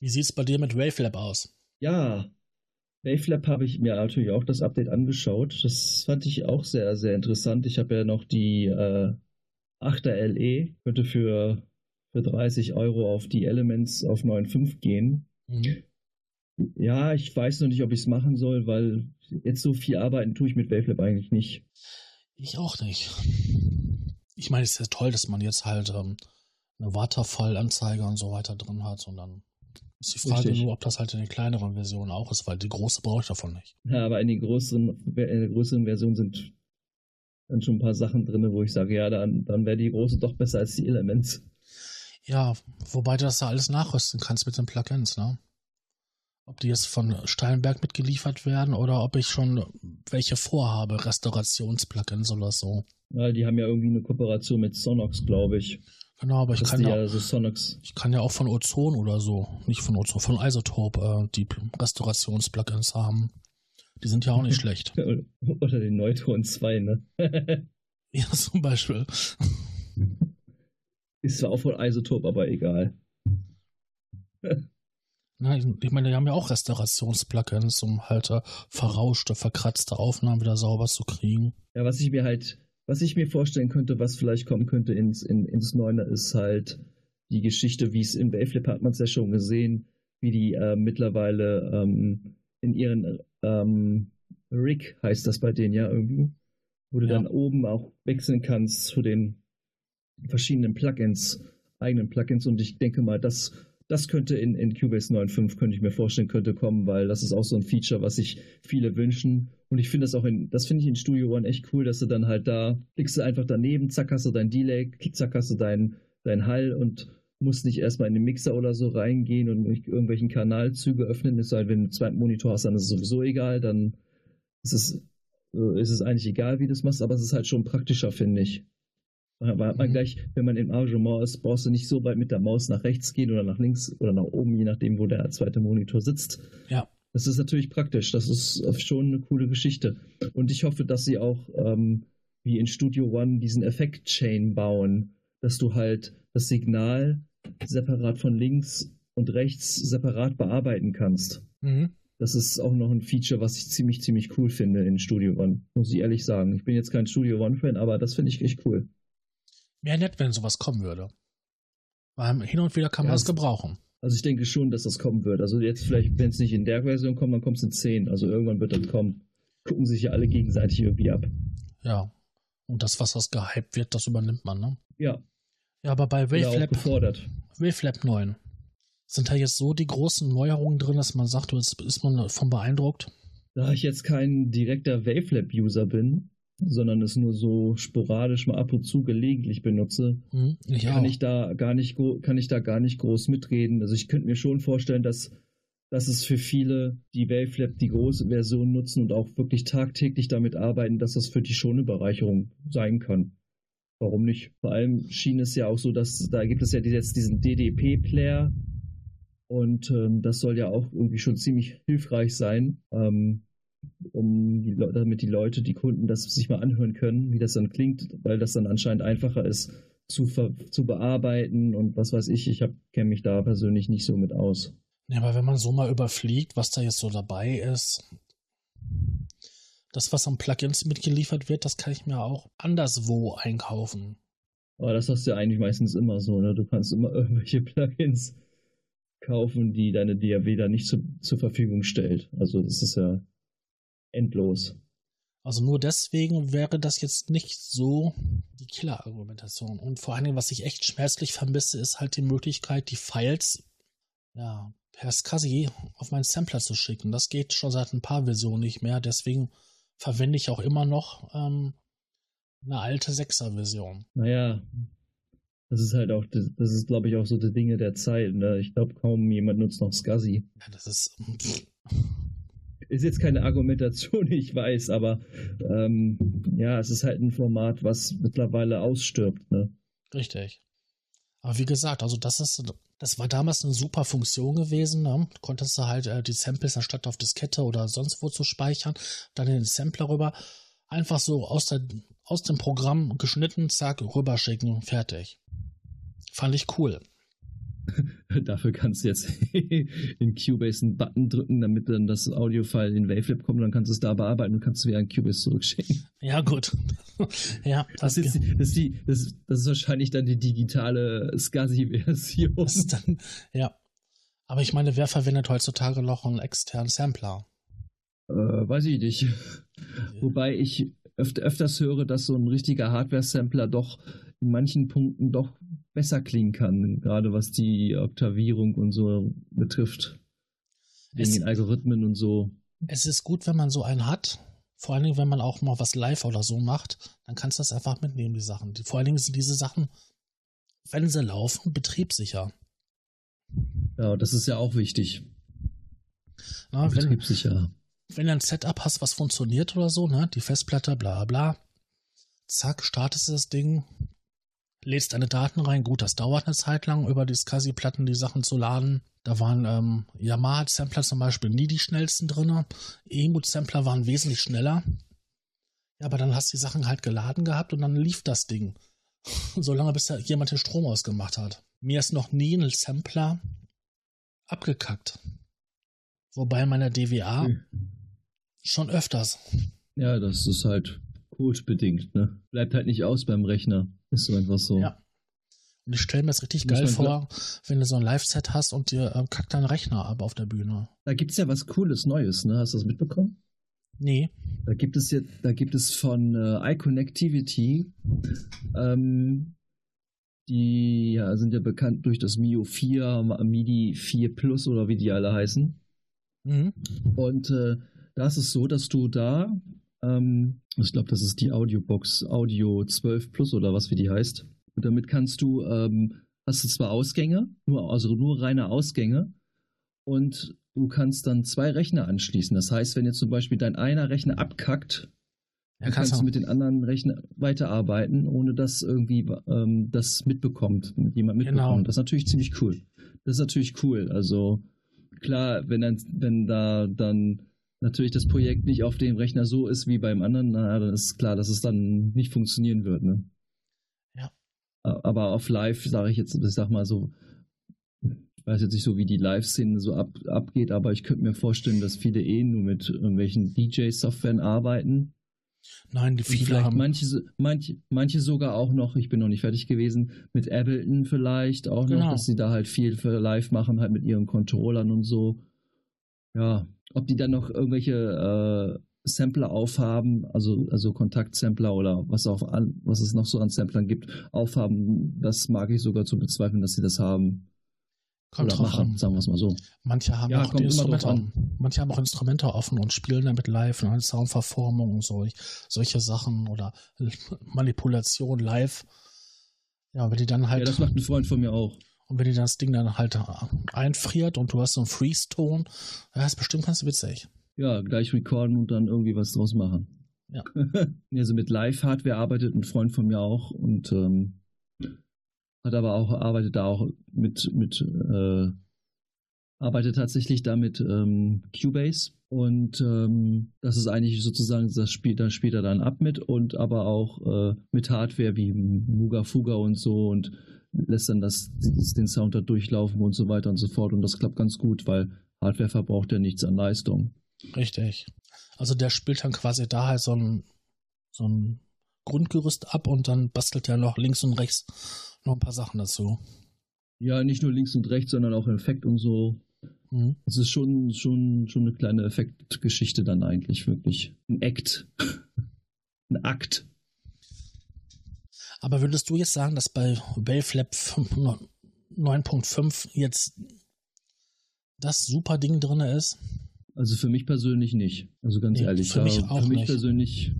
Wie sieht's bei dir mit Wavelab aus? Ja, Wavelab habe ich mir natürlich auch das Update angeschaut. Das fand ich auch sehr, sehr interessant. Ich habe ja noch die äh, 8er LE, könnte für, für 30 Euro auf die Elements auf 9.5 gehen. Mhm. Ja, ich weiß noch nicht, ob ich es machen soll, weil jetzt so viel arbeiten tue ich mit Wavelab eigentlich nicht. Ich auch nicht. Ich meine, es ist ja toll, dass man jetzt halt ähm, eine Waterfall-Anzeige und so weiter drin hat. Und dann ist die Frage Richtig. nur, ob das halt in den kleineren Versionen auch ist, weil die große brauche ich davon nicht. Ja, aber in den größeren, in der größeren Version sind dann schon ein paar Sachen drin, wo ich sage, ja, dann, dann wäre die große doch besser als die Elements. Ja, wobei du das ja alles nachrüsten kannst mit den Plugins, ne? Ob die jetzt von Steinberg mitgeliefert werden oder ob ich schon welche vorhabe, Restaurations-Plugins oder so. Ja, die haben ja irgendwie eine Kooperation mit Sonox, glaube ich. Genau, aber ich Dass kann ja, ich kann ja auch von Ozon oder so, nicht von Ozon, von Isotope äh, die Restaurations-Plugins haben. Die sind ja auch nicht schlecht. Oder den Neutron 2, ne? Ja, zum Beispiel. Ist zwar auch von Isotop, aber egal. Na, ich ich meine, die haben ja auch Restaurations-Plugins, um halt äh, verrauschte, verkratzte Aufnahmen wieder sauber zu kriegen. Ja, was ich mir halt, was ich mir vorstellen könnte, was vielleicht kommen könnte ins, in, ins Neuner, ist halt die Geschichte, wie es in Waveflip hat man es ja schon gesehen, wie die äh, mittlerweile ähm, in ihren ähm, Rig heißt das bei denen ja irgendwie, wo du Ja. dann oben auch wechseln kannst zu den verschiedenen Plugins, eigenen Plugins und ich denke mal, das das könnte in, in Cubase 9.5, könnte ich mir vorstellen, könnte kommen, weil das ist auch so ein Feature, was sich viele wünschen. Und ich finde das auch in, das finde ich in Studio One echt cool, dass du dann halt da, klickst du einfach daneben, zack hast du dein Delay, zack hast du dein, dein Hall und musst nicht erstmal in den Mixer oder so reingehen und irgendwelchen Kanalzüge öffnen. Ist halt, wenn du einen zweiten Monitor hast, dann ist es sowieso egal, dann ist es, äh, ist es eigentlich egal, wie du es machst, aber es ist halt schon praktischer, finde ich. Aber hat man gleich, wenn man im Arrangement ist, brauchst du nicht so weit mit der Maus nach rechts gehen oder nach links oder nach oben, je nachdem, wo der zweite Monitor sitzt. Ja. Das ist natürlich praktisch. Das ist schon eine coole Geschichte. Und ich hoffe, dass sie auch ähm, wie in Studio One diesen Effekt-Chain bauen, dass du halt das Signal separat von links und rechts separat bearbeiten kannst. Mhm. Das ist auch noch ein Feature, was ich ziemlich, ziemlich cool finde in Studio One, muss ich ehrlich sagen. Ich bin jetzt kein Studio One-Fan, aber das finde ich echt cool. Wäre nett, wenn sowas kommen würde. Weil hin und wieder kann man Ja, es es- gebrauchen. Also ich denke schon, dass das kommen wird. Also jetzt vielleicht, wenn es nicht in der Version kommt, dann kommt es in 10. Also irgendwann wird das kommen. Gucken sich ja alle gegenseitig irgendwie ab. Ja. Und das, was das gehypt wird, das übernimmt man, ne? Ja, Ja, aber bei Wavelab. Wavelab 9 sind da jetzt so die großen Neuerungen drin, dass man sagt, jetzt ist man von beeindruckt. Da ich jetzt kein direkter Wavelab-User bin, sondern es nur so sporadisch mal ab und zu gelegentlich benutze, Hm? Ich kann auch. ich da gar nicht kann ich da gar nicht groß mitreden. Also ich könnte mir schon vorstellen, dass dass es für viele, die Wavelab die große Version nutzen und auch wirklich tagtäglich damit arbeiten, dass das für die schon eine Bereicherung sein kann. Warum nicht? Vor allem schien es ja auch so, dass da gibt es ja jetzt diesen DDP-Player und ähm, das soll ja auch irgendwie schon ziemlich hilfreich sein, ähm, um die, damit die Leute, die Kunden das sich mal anhören können, wie das dann klingt, weil das dann anscheinend einfacher ist zu, zu bearbeiten und was weiß ich. Ich kenne mich da persönlich nicht so mit aus. Ja, aber wenn man so mal überfliegt, was da jetzt so dabei ist, das, was an Plugins mitgeliefert wird, das kann ich mir auch anderswo einkaufen. Aber das hast du ja eigentlich meistens immer so, ne? Du kannst immer irgendwelche Plugins kaufen, die deine DAW da nicht zu, zur Verfügung stellt. Also das ist ja endlos. Also nur deswegen wäre das jetzt nicht so die Killer-Argumentation. Und vor allem, was ich echt schmerzlich vermisse, ist halt die Möglichkeit, die Files ja, per SCSI auf meinen Sampler zu schicken. Das geht schon seit ein paar Versionen nicht mehr. Deswegen verwende ich auch immer noch ähm, eine alte 6er-Version. Naja, das ist halt auch, das, das ist glaube ich auch so die Dinge der Zeit. Ne? Ich glaube kaum jemand nutzt noch SCSI. Ja, das ist. Ist jetzt keine Argumentation, ich weiß, aber ähm, ja, es ist halt ein Format, was mittlerweile ausstirbt. Ne? Richtig. Aber wie gesagt, also das ist, das war damals eine super Funktion gewesen. Ne? Konntest du halt äh, die Samples anstatt auf Diskette oder sonst wo zu speichern, dann in den Sampler rüber, einfach so aus, der, aus dem Programm geschnitten, zack, rüberschicken, fertig. Fand ich cool. Dafür kannst du jetzt in Cubase einen Button drücken, damit dann das Audio-File in Wavelab kommt, dann kannst du es da bearbeiten und kannst es wieder in Cubase zurückschicken. Ja, gut. ja, das, das, ist, das, ist die, das, das, ist wahrscheinlich dann die digitale SCSI-Version. Das ist dann, ja. Aber ich meine, wer verwendet heutzutage noch einen externen Sampler? Äh, weiß ich nicht. Ja. Wobei ich öfter, öfters höre, dass so ein richtiger Hardware-Sampler doch in manchen Punkten doch besser klingen kann, gerade was die Oktavierung und so betrifft. Wegen den Algorithmen und so. Es ist gut, wenn man so einen hat. Vor allen Dingen, wenn man auch mal was live oder so macht, dann kannst du das einfach mitnehmen, die Sachen. Die, vor allen Dingen sind diese Sachen, wenn sie laufen, betriebssicher. Ja, das ist ja auch wichtig. Na, betriebssicher. Wenn, wenn du ein Setup hast, was funktioniert oder so, ne, die Festplatte, bla bla, zack, startest du das Ding, lädst deine Daten rein. Gut, das dauert eine Zeit lang, über die SCSI-Platten die Sachen zu laden. Da waren ähm, Yamaha-Sampler zum Beispiel nie die schnellsten drin. Emu-Sampler waren wesentlich schneller. Ja, aber dann hast du die Sachen halt geladen gehabt und dann lief das Ding. Solange bis da jemand den Strom ausgemacht hat. Mir ist noch nie ein Sampler abgekackt. Wobei meiner DWA hm. schon öfters. Ja, das ist halt codebedingt, ne? Bleibt halt nicht aus beim Rechner. Ist so einfach so. Ja. Und ich stelle mir das richtig geil vor, wenn du so ein Live-Set hast und dir äh, kackt dein Rechner ab auf der Bühne. Da gibt es ja was Cooles Neues, ne? Hast du das mitbekommen? Nee. Da gibt es jetzt, da gibt es von äh, iConnectivity, ähm, die ja, sind ja bekannt durch das Mio 4, MIDI 4 Plus oder wie die alle heißen. Mhm. Und äh, da ist es so, dass du da ähm, ich glaube, das ist die Audiobox Audio 12 Plus oder was wie die heißt. Und damit kannst du, ähm, hast du zwar Ausgänge, nur, also nur reine Ausgänge und du kannst dann zwei Rechner anschließen. Das heißt, wenn jetzt zum Beispiel dein einer Rechner abkackt, ja, dann kannst du mit den anderen Rechnern weiterarbeiten, ohne dass irgendwie ähm, das mitbekommt, jemand mitbekommt. Genau. Das ist natürlich ziemlich cool. Das ist natürlich cool. Also klar, wenn dann, wenn da dann natürlich das Projekt nicht auf dem Rechner so ist wie beim anderen, na, dann ist klar, dass es dann nicht funktionieren wird. Ne? Ja. Aber auf Live sage ich jetzt, ich sag mal so, ich weiß jetzt nicht so, wie die Live-Szene so ab, abgeht, aber ich könnte mir vorstellen, dass viele eh nur mit irgendwelchen DJ-Softwaren arbeiten. Nein, die viele haben. Manche, manche, manche sogar auch noch, ich bin noch nicht fertig gewesen, mit Ableton vielleicht auch genau. noch, dass sie da halt viel für live machen, halt mit ihren Controllern und so. Ja, ob die dann noch irgendwelche äh, Sampler aufhaben, also, also Kontaktsampler oder was auch an, was es noch so an Samplern gibt, aufhaben, das mag ich sogar zu bezweifeln, dass sie das haben. Kommt oder machen, an. sagen wir es mal so. Manche haben ja, auch Instrumente, manche haben auch Instrumente offen und spielen damit live, ne, Soundverformung und so, solche Sachen oder Manipulation live. Ja, wenn die dann halt. Ja, das macht ein Freund von mir auch. Und wenn dir das Ding dann halt einfriert und du hast so einen Freeze-Ton, ja, ist bestimmt ganz witzig. Ja, gleich recorden und dann irgendwie was draus machen. Ja. also mit Live-Hardware arbeitet ein Freund von mir auch und ähm, hat aber auch, arbeitet da auch mit, mit äh, arbeitet tatsächlich da mit ähm, Cubase und ähm, das ist eigentlich sozusagen, das spielt, da spielt er dann ab mit und aber auch äh, mit Hardware wie Muga Fuga und so und lässt dann das, den Sound da durchlaufen und so weiter und so fort und das klappt ganz gut, weil Hardware verbraucht ja nichts an Leistung. Richtig. Also der spielt dann quasi da halt so ein, so ein Grundgerüst ab und dann bastelt er noch links und rechts noch ein paar Sachen dazu. Ja, nicht nur links und rechts, sondern auch Effekt und so. Mhm. Es ist schon, schon, schon eine kleine Effektgeschichte dann eigentlich, wirklich. Ein Act. ein Akt. Aber würdest du jetzt sagen, dass bei Waveflap 9.5 jetzt das super Ding drin ist? Also für mich persönlich nicht. Also ganz nee, ehrlich. Für mich auch für mich nicht. persönlich.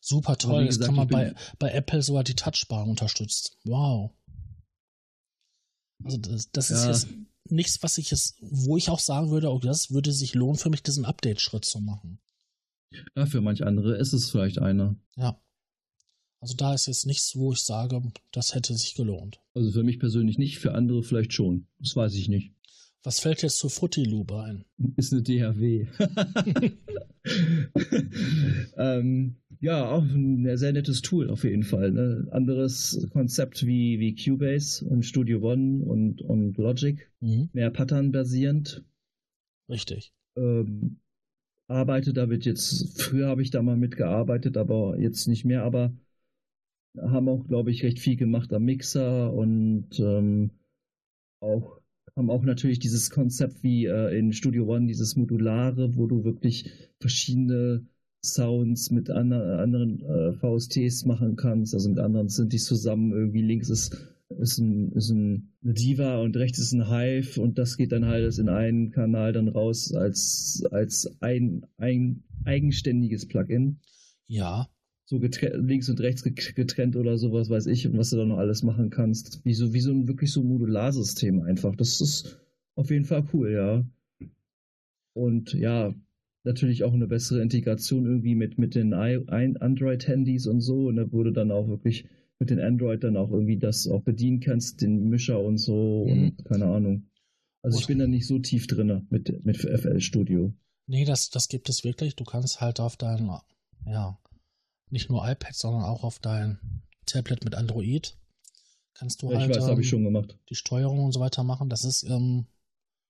Super toll. Jetzt kann man bei, bei Apple sogar die Touchbar unterstützt. Wow. Also das, das ja. ist jetzt nichts, was ich jetzt, wo ich auch sagen würde, okay, das würde sich lohnen für mich, diesen Update-Schritt zu machen. Ja, für manch andere ist es vielleicht einer. Ja. Also da ist jetzt nichts, wo ich sage, das hätte sich gelohnt. Also für mich persönlich nicht, für andere vielleicht schon. Das weiß ich nicht. Was fällt jetzt zu Fruity Loop ein? Ist eine DHW. ähm, ja, auch ein sehr nettes Tool auf jeden Fall. Ne? Anderes Konzept wie, wie Cubase und Studio One und, und Logic. Mhm. Mehr Pattern basierend. Richtig. Ähm, arbeite damit jetzt, früher habe ich da mal mitgearbeitet, aber jetzt nicht mehr, aber haben auch, glaube ich, recht viel gemacht am Mixer und ähm, auch haben auch natürlich dieses Konzept wie äh, in Studio One, dieses Modulare, wo du wirklich verschiedene Sounds mit an, anderen äh, VSTs machen kannst, also mit anderen sind die zusammen, irgendwie links ist, ist, ein, ist ein, eine Diva und rechts ist ein Hive und das geht dann halt in einen Kanal dann raus als, als ein, ein eigenständiges Plugin. Ja so links und rechts getrennt oder sowas, weiß ich, und was du da noch alles machen kannst. Wie so, wie so ein wirklich so Modularsystem einfach. Das ist auf jeden Fall cool, ja. Und ja, natürlich auch eine bessere Integration irgendwie mit, mit den Android-Handys und so. Und da wurde dann auch wirklich mit den Android dann auch irgendwie das auch bedienen kannst, den Mischer und so mhm. und keine Ahnung. Also ich bin da nicht so tief drin mit, mit FL Studio. Nee, das, das gibt es wirklich. Du kannst halt auf deinen, ja, nicht nur iPad, sondern auch auf dein Tablet mit Android kannst du ja, halt weiß, ähm, die Steuerung und so weiter machen. Das ist ähm,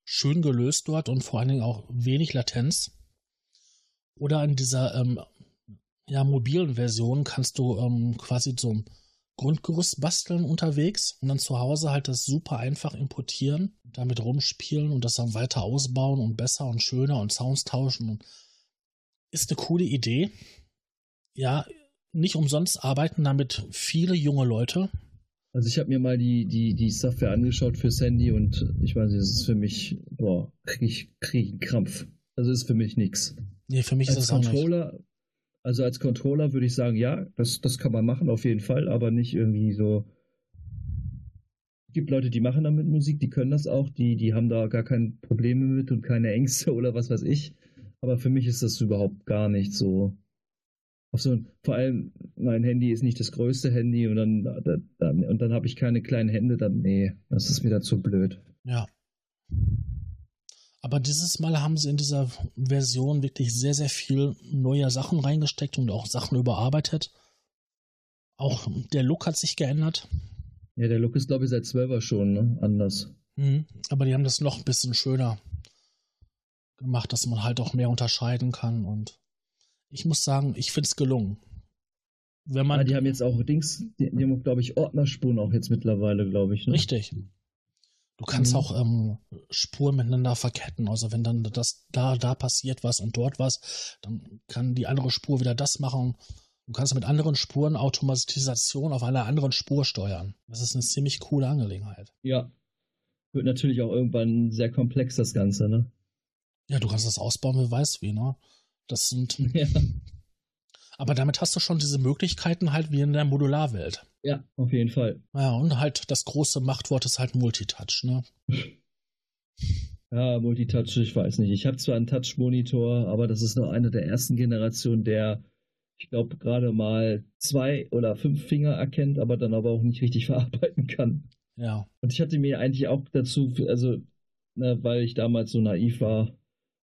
schön gelöst dort und vor allen Dingen auch wenig Latenz. Oder in dieser ähm, ja, mobilen Version kannst du ähm, quasi so ein Grundgerüst basteln unterwegs und dann zu Hause halt das super einfach importieren, damit rumspielen und das dann weiter ausbauen und besser und schöner und Sounds tauschen. Und ist eine coole Idee ja, nicht umsonst arbeiten damit viele junge Leute. Also ich habe mir mal die, die, die Software angeschaut fürs Handy und ich weiß nicht, das ist für mich, boah, krieg ich, krieg ich einen Krampf. Also ist für mich nichts. Nee, für mich als ist es Controller, auch nicht. Also als Controller würde ich sagen, ja, das, das kann man machen auf jeden Fall, aber nicht irgendwie so. Es gibt Leute, die machen damit Musik, die können das auch, die, die haben da gar keine Probleme mit und keine Ängste oder was weiß ich. Aber für mich ist das überhaupt gar nicht so. So, vor allem, mein Handy ist nicht das größte Handy und dann, dann, und dann habe ich keine kleinen Hände, dann, nee, das ist wieder zu blöd. Ja. Aber dieses Mal haben sie in dieser Version wirklich sehr, sehr viel neue Sachen reingesteckt und auch Sachen überarbeitet. Auch der Look hat sich geändert. Ja, der Look ist, glaube ich, seit 12er schon ne? anders. Mhm. Aber die haben das noch ein bisschen schöner gemacht, dass man halt auch mehr unterscheiden kann und ich muss sagen, ich finde es gelungen. Wenn man, ja, die haben jetzt auch Dings, die, die haben, glaube ich, Ordnerspuren auch jetzt mittlerweile, glaube ich. Ne? Richtig. Du kannst mhm. auch ähm, Spuren miteinander verketten. Also wenn dann das da, da passiert was und dort was, dann kann die andere Spur wieder das machen. Du kannst mit anderen Spuren Automatisation auf einer anderen Spur steuern. Das ist eine ziemlich coole Angelegenheit. Ja. Wird natürlich auch irgendwann sehr komplex, das Ganze, ne? Ja, du kannst das ausbauen, wer weiß wie, ne? Das sind. Ja. Aber damit hast du schon diese Möglichkeiten halt wie in der Modularwelt. Ja, auf jeden Fall. Ja, und halt das große Machtwort ist halt Multitouch, ne? Ja, Multitouch, ich weiß nicht. Ich habe zwar einen Touch-Monitor, aber das ist noch eine der ersten Generationen, der ich glaube, gerade mal zwei oder fünf Finger erkennt, aber dann aber auch nicht richtig verarbeiten kann. Ja. Und ich hatte mir eigentlich auch dazu, also, ne, weil ich damals so naiv war,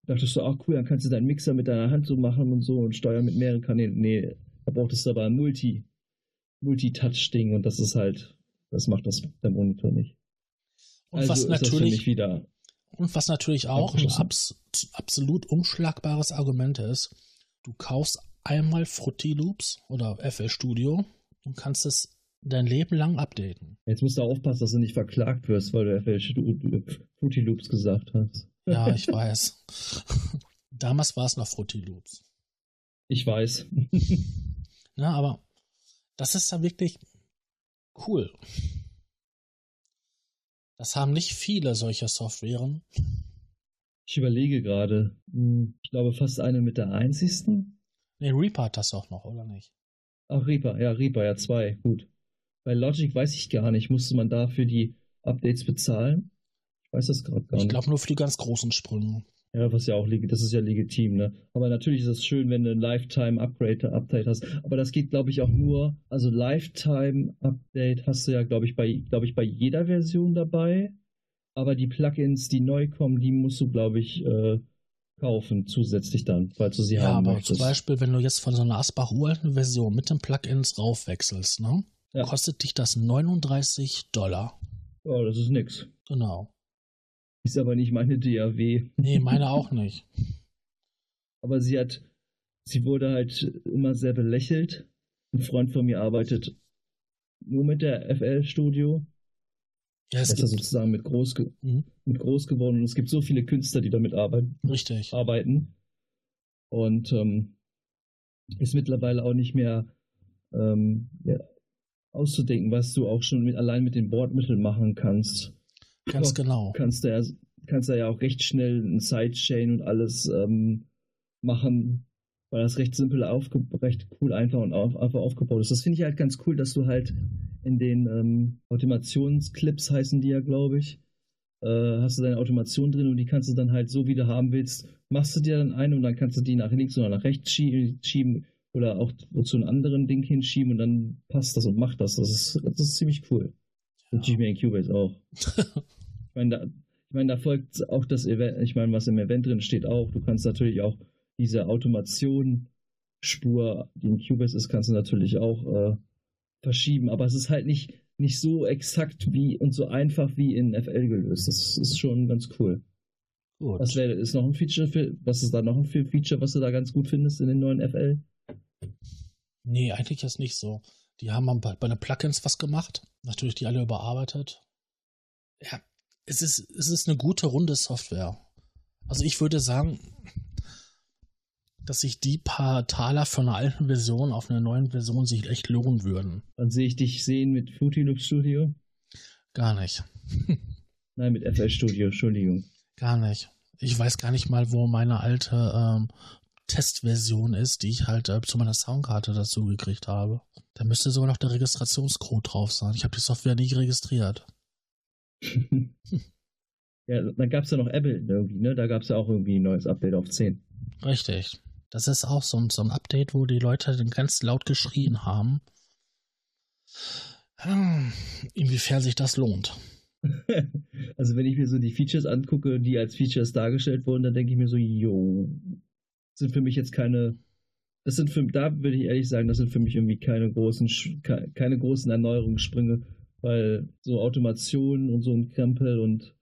dachte ich so, ach cool, dann kannst du deinen Mixer mit deiner Hand so machen und so und steuern mit mehreren Kanälen. Nee, da brauchtest du aber ein Multi, Multi-Touch-Ding und das ist halt, das macht das der Monitor nicht. Und also was natürlich wieder Und was natürlich auch ein abs absolut unschlagbares Argument ist, du kaufst einmal Fruity Loops oder FL Studio und kannst es dein Leben lang updaten. Jetzt musst du aufpassen, dass du nicht verklagt wirst, weil du FL Fruity Loops gesagt hast. Ja, ich weiß. Damals war es noch Fruity Loops. Ich weiß. Ja, aber das ist da wirklich cool. Das haben nicht viele solcher Softwaren. Ich überlege gerade. Hm, Ich glaube fast eine mit der einzigsten. Ne, Reaper hat das auch noch, oder nicht? Ach, Reaper, ja, Reaper, ja, zwei, gut. Bei Logic weiß ich gar nicht. Musste man dafür die Updates bezahlen? Ich weiß das gerade gar Ich nicht. glaube nur für die ganz großen Sprünge. Ja, was ja auch das ist ja legitim, ne? Aber natürlich ist es schön, wenn du ein Lifetime-Upgrade Update hast. Aber das geht, glaube ich, auch nur, also Lifetime-Update hast du ja, glaube ich, bei, glaube ich, bei jeder Version dabei. Aber die Plugins, die neu kommen, die musst du, glaube ich, äh, kaufen, zusätzlich dann, falls du sie Ja, haben aber möchtest. zum Beispiel, wenn du jetzt von so einer Asbach uralten Version mit den Plugins raufwechselst, ne? Ja. Kostet dich das 39 Dollar. Oh, das ist nix. Genau. Ist aber nicht meine DAW. Nee, meine auch nicht. Aber sie hat, sie wurde halt immer sehr belächelt. Ein Freund von mir arbeitet nur mit der FL Studio. Ja, es gibt, sozusagen mit groß, Mhm. mit groß geworden und es gibt so viele Künstler, die damit arbeiten. richtig. arbeiten. Und ähm, ist mittlerweile auch nicht mehr ähm, ja, auszudenken, was du auch schon mit, allein mit den Bordmitteln machen kannst. Ganz genau. Kannst du ja, kannst da ja auch recht schnell ein Sidechain und alles ähm, machen, weil das recht simpel aufge recht cool einfach und auf, einfach aufgebaut ist. Das finde ich halt ganz cool, dass du halt in den ähm, Automationsclips heißen die ja, glaube ich, äh, hast du deine Automation drin und die kannst du dann halt so, wie du haben willst, machst du dir dann ein und dann kannst du die nach links oder nach rechts schie- schieben oder auch zu einem anderen Ding hinschieben und dann passt das und macht das. Das ist, das ist ziemlich cool. Wünsche ich mir in Cubase auch. ich meine, da, ich meine, da folgt auch das Event, ich meine, was im Event drin steht auch. Du kannst natürlich auch diese Automation-Spur, die in Cubase ist, kannst du natürlich auch äh, verschieben, aber es ist halt nicht, nicht so exakt wie und so einfach wie in FL gelöst. Das ist schon ganz cool. Gut. Was wäre, ist noch ein Feature für, was ist da noch ein Feature, was du da ganz gut findest in den neuen FL? Nee, eigentlich ist nicht so. Die haben bei, bei den Plugins was gemacht. Natürlich die alle überarbeitet. Ja, es ist, es ist eine gute runde Software. Also ich würde sagen, dass sich die paar Taler von einer alten Version auf einer neuen Version sich echt lohnen würden. Dann sehe ich dich sehen mit Fruity Loop Studio. Gar nicht. Nein, mit FL Studio, Entschuldigung. Gar nicht. Ich weiß gar nicht mal, wo meine alte ähm, Testversion ist, die ich halt äh, zu meiner Soundkarte dazu gekriegt habe. Da müsste sogar noch der Registrationscode drauf sein. Ich habe die Software nie registriert. ja, dann gab es ja noch Apple irgendwie, ne? Da gab es ja auch irgendwie ein neues Update auf 10. Richtig. Das ist auch so ein, so ein Update, wo die Leute dann ganz laut geschrien haben. Hm, Inwiefern sich das lohnt. also wenn ich mir so die Features angucke, die als Features dargestellt wurden, dann denke ich mir so, jo, sind für mich jetzt keine, das sind für, da würde ich ehrlich sagen, das sind für mich irgendwie keine großen, keine großen Erneuerungssprünge, weil so Automation und so ein Krempel und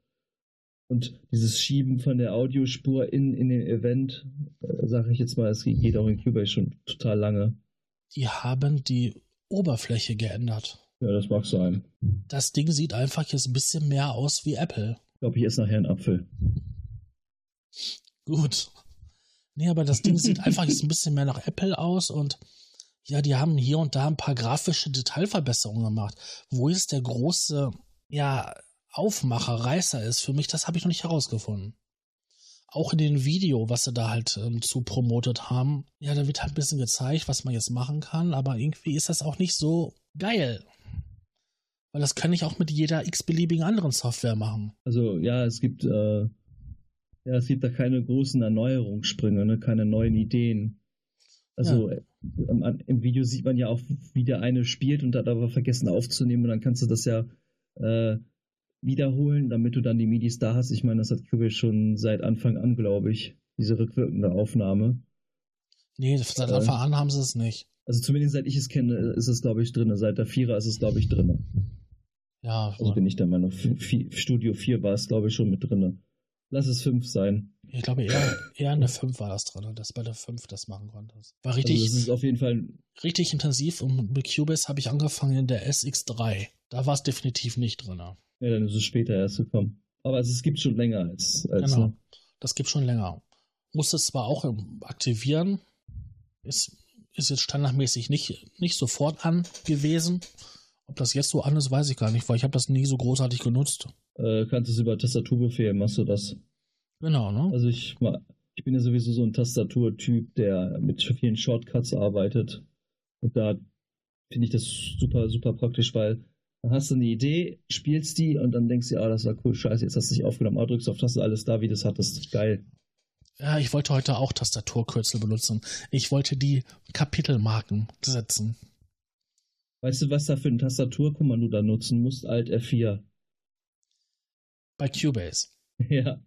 und dieses Schieben von der Audiospur in, in den Event, äh, sage ich jetzt mal, es geht auch in Cubase schon total lange. Die haben die Oberfläche geändert. Ja, das mag sein. Das Ding sieht einfach jetzt ein bisschen mehr aus wie Apple. Ich glaube, ich esse nachher einen Apfel. Gut. Nee, aber das Ding sieht einfach jetzt ein bisschen mehr nach Apple aus und ja, die haben hier und da ein paar grafische Detailverbesserungen gemacht. Wo jetzt der große, ja, Aufmacher, Reißer ist für mich, das habe ich noch nicht herausgefunden. Auch in dem Video, was sie da halt ähm, zu promotet haben, ja, da wird halt ein bisschen gezeigt, was man jetzt machen kann, aber irgendwie ist das auch nicht so geil. Weil das kann ich auch mit jeder x-beliebigen anderen Software machen. Also ja, es gibt äh, ja, es gibt da keine großen Erneuerungssprünge, ne? keine neuen Ideen. Also im Video sieht man ja auch, wie der eine spielt und hat aber vergessen aufzunehmen und dann kannst du das ja äh, wiederholen, damit du dann die MIDIs da hast. Ich meine, das hat Cubase schon seit Anfang an, glaube ich, diese rückwirkende Aufnahme. Nee, seit äh, Anfang an haben sie es nicht. Also zumindest seit ich es kenne, ist es, glaube ich, drin. Seit der Vierer ist es, glaube ich, drin. Ja. Also bin ich der Meinung. Studio 4 war es, glaube ich, schon mit drin. Lass es 5 sein. Ich glaube, eher, eher in der 5 war das drin, dass bei der 5 das machen konntest. War richtig. Also das ist auf jeden Fall. Richtig intensiv und mit Cubase habe ich angefangen in der SX3. Da war es definitiv nicht drin. Ja, dann ist es später erst gekommen. Aber es gibt schon länger als. als genau. Ne? Das gibt schon länger. Musste es zwar auch aktivieren, ist, ist jetzt standardmäßig nicht, nicht sofort an gewesen. Ob das jetzt so an ist, weiß ich gar nicht, weil ich habe das nie so großartig genutzt. Äh, kannst du es über Tastaturbefehl, machst du das? Genau, ne? Also ich, ich bin ja sowieso so ein Tastaturtyp, der mit vielen Shortcuts arbeitet. Und da finde ich das super, super praktisch, weil dann hast du eine Idee, spielst die und dann denkst du, ah, das war cool, scheiße, jetzt hast du dich aufgenommen, ah, drückst auf Taste, alles da, wie du es hattest. Geil. Ja, ich wollte heute auch Tastaturkürzel benutzen. Ich wollte die Kapitelmarken setzen. Weißt du, was da für ein Tastaturkommando da nutzen musst? Alt F4. Bei Cubase. Ja.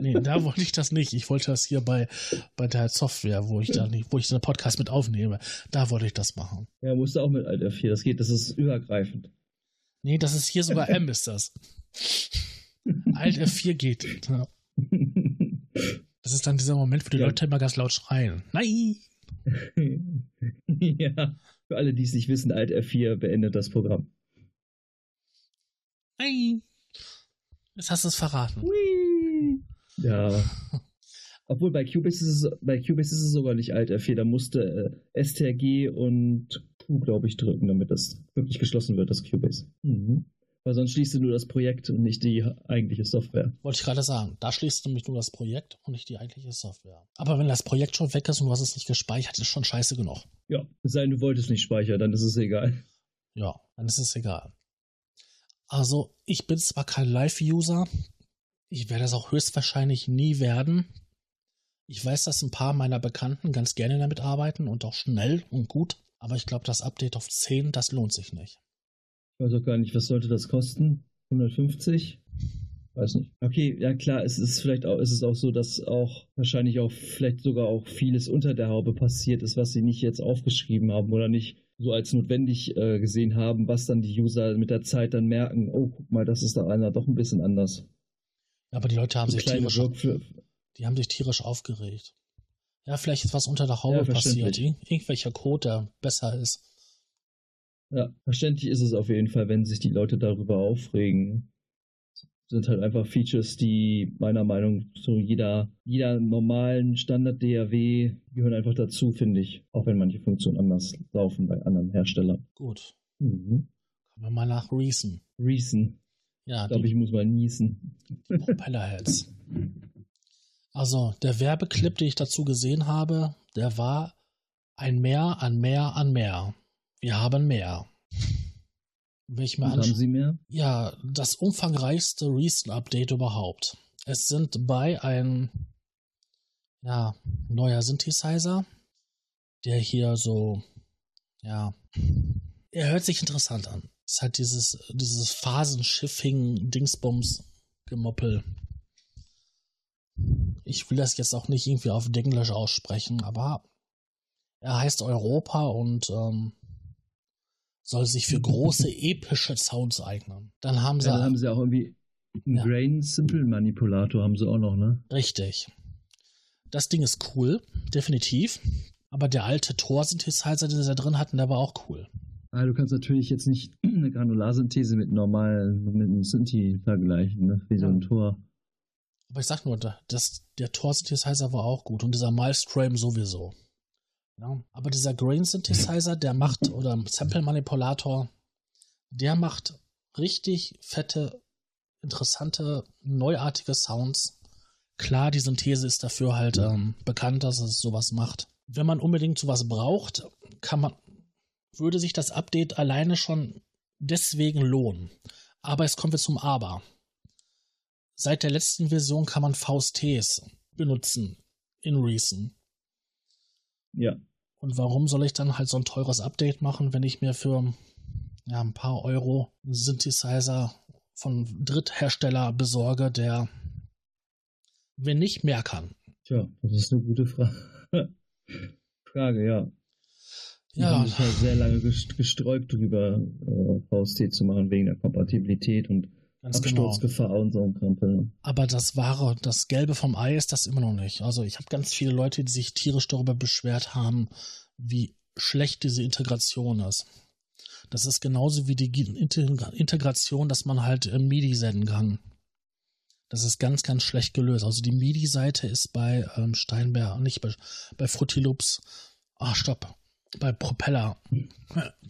nee, da wollte ich das nicht. Ich wollte das hier bei, bei der Software, wo ich da nicht, wo ich den Podcast mit aufnehme. Da wollte ich das machen. Ja, musst du auch mit Alt F4. Das geht, das ist übergreifend. Nee, das ist hier sogar M ist das. Alt F4 geht. Ja. Das ist dann dieser Moment, wo die ja. Leute immer ganz laut schreien. Nein! ja, für alle, die es nicht wissen, Alt F4 beendet das Programm. Nein! Jetzt hast du es verraten. Whee. Ja. Obwohl bei Cubase ist es, bei Cubase ist es sogar nicht Alt F4, da musste äh, STRG und Q, glaube ich, drücken, damit das wirklich geschlossen wird, das Cubase. Mhm. Weil sonst schließt du nur das Projekt und nicht die eigentliche Software. Wollte ich gerade sagen. Da schließt du nämlich nur das Projekt und nicht die eigentliche Software. Aber wenn das Projekt schon weg ist und du hast es nicht gespeichert, ist schon scheiße genug. Ja, es sei denn, du wolltest nicht speichern, dann ist es egal. Ja, dann ist es egal. Also, ich bin zwar kein Live-User, ich werde es auch höchstwahrscheinlich nie werden. Ich weiß, dass ein paar meiner Bekannten ganz gerne damit arbeiten und auch schnell und gut, aber ich glaube, das Update auf 10, das lohnt sich nicht. Ich weiß auch gar nicht, was sollte das kosten? 150? Weiß nicht. Okay, ja klar, es ist vielleicht auch, es auch so, dass auch wahrscheinlich auch vielleicht sogar auch vieles unter der Haube passiert ist, was sie nicht jetzt aufgeschrieben haben oder nicht so als notwendig äh, gesehen haben, was dann die User mit der Zeit dann merken, oh, guck mal, das ist da einer doch ein bisschen anders. Aber die Leute haben so sich tierisch, die haben sich tierisch aufgeregt. Ja, vielleicht ist was unter der Haube ja, passiert. Irgendwelcher Code, der besser ist. Ja, verständlich ist es auf jeden Fall, wenn sich die Leute darüber aufregen. Sind halt einfach Features, die meiner Meinung nach zu jeder, jeder normalen Standard-DAW gehören einfach dazu, finde ich. Auch wenn manche Funktionen anders laufen bei anderen Herstellern. Gut. Mhm. Kommen wir mal nach Reason. Reason. Ja. Ich glaube, ich muss mal niesen. Propellerheads. Also, der Werbeclip, den ich dazu gesehen habe, der war ein Mehr an Mehr an Mehr. Wir haben mehr. Mal haben Sie mehr? Ja, das umfangreichste Recent-Update überhaupt. Es sind bei ein ja, neuer Synthesizer, der hier so, ja, er hört sich interessant an. Es halt dieses, dieses Phasenschiffing-Dingsbums-Gemoppel. Ich will das jetzt auch nicht irgendwie auf Englisch aussprechen, aber er heißt Europa und ähm, soll sich für große epische Sounds eignen. Dann haben sie. Ja, dann haben sie auch irgendwie einen ja. Grain Simple Manipulator haben sie auch noch, ne? Richtig. Das Ding ist cool, definitiv. Aber der alte Tor-Synthesizer, den sie da drin hatten, der war auch cool. Ah, du kannst natürlich jetzt nicht eine Granularsynthese mit normalen, mit einem Synthi vergleichen, ne? Wie so ein Tor. Aber ich sag nur, das, der Tor-Synthesizer war auch gut und dieser Milestream sowieso. Ja, aber dieser Grain Synthesizer, der macht, oder Sample Manipulator, der macht richtig fette, interessante, neuartige Sounds. Klar, die Synthese ist dafür halt ähm, bekannt, dass es sowas macht. Wenn man unbedingt sowas braucht, kann man, würde sich das Update alleine schon deswegen lohnen. Aber es kommen wir zum Aber. Seit der letzten Version kann man VSTs benutzen in Reason. Ja. Und warum soll ich dann halt so ein teures Update machen, wenn ich mir für ja, ein paar Euro einen Synthesizer von Dritthersteller besorge, der wenn nicht mehr kann? Tja, das ist eine gute Frage. Frage, ja. Ja. haben sich ja sehr lange gest- gesträubt, drüber äh, VST zu machen, wegen der Kompatibilität und Ganz genau. Absturzgefahr und so ein Krempel. Aber das wahre, das Gelbe vom Ei ist das immer noch nicht. Also ich habe ganz viele Leute, die sich tierisch darüber beschwert haben, wie schlecht diese Integration ist. Das ist genauso wie die Integration, dass man halt äh, MIDI senden kann. Das ist ganz, ganz schlecht gelöst. Also die MIDI-Seite ist bei ähm, Steinberg, nicht bei, bei Fruity Loops. Ah, stopp. Bei Propeller.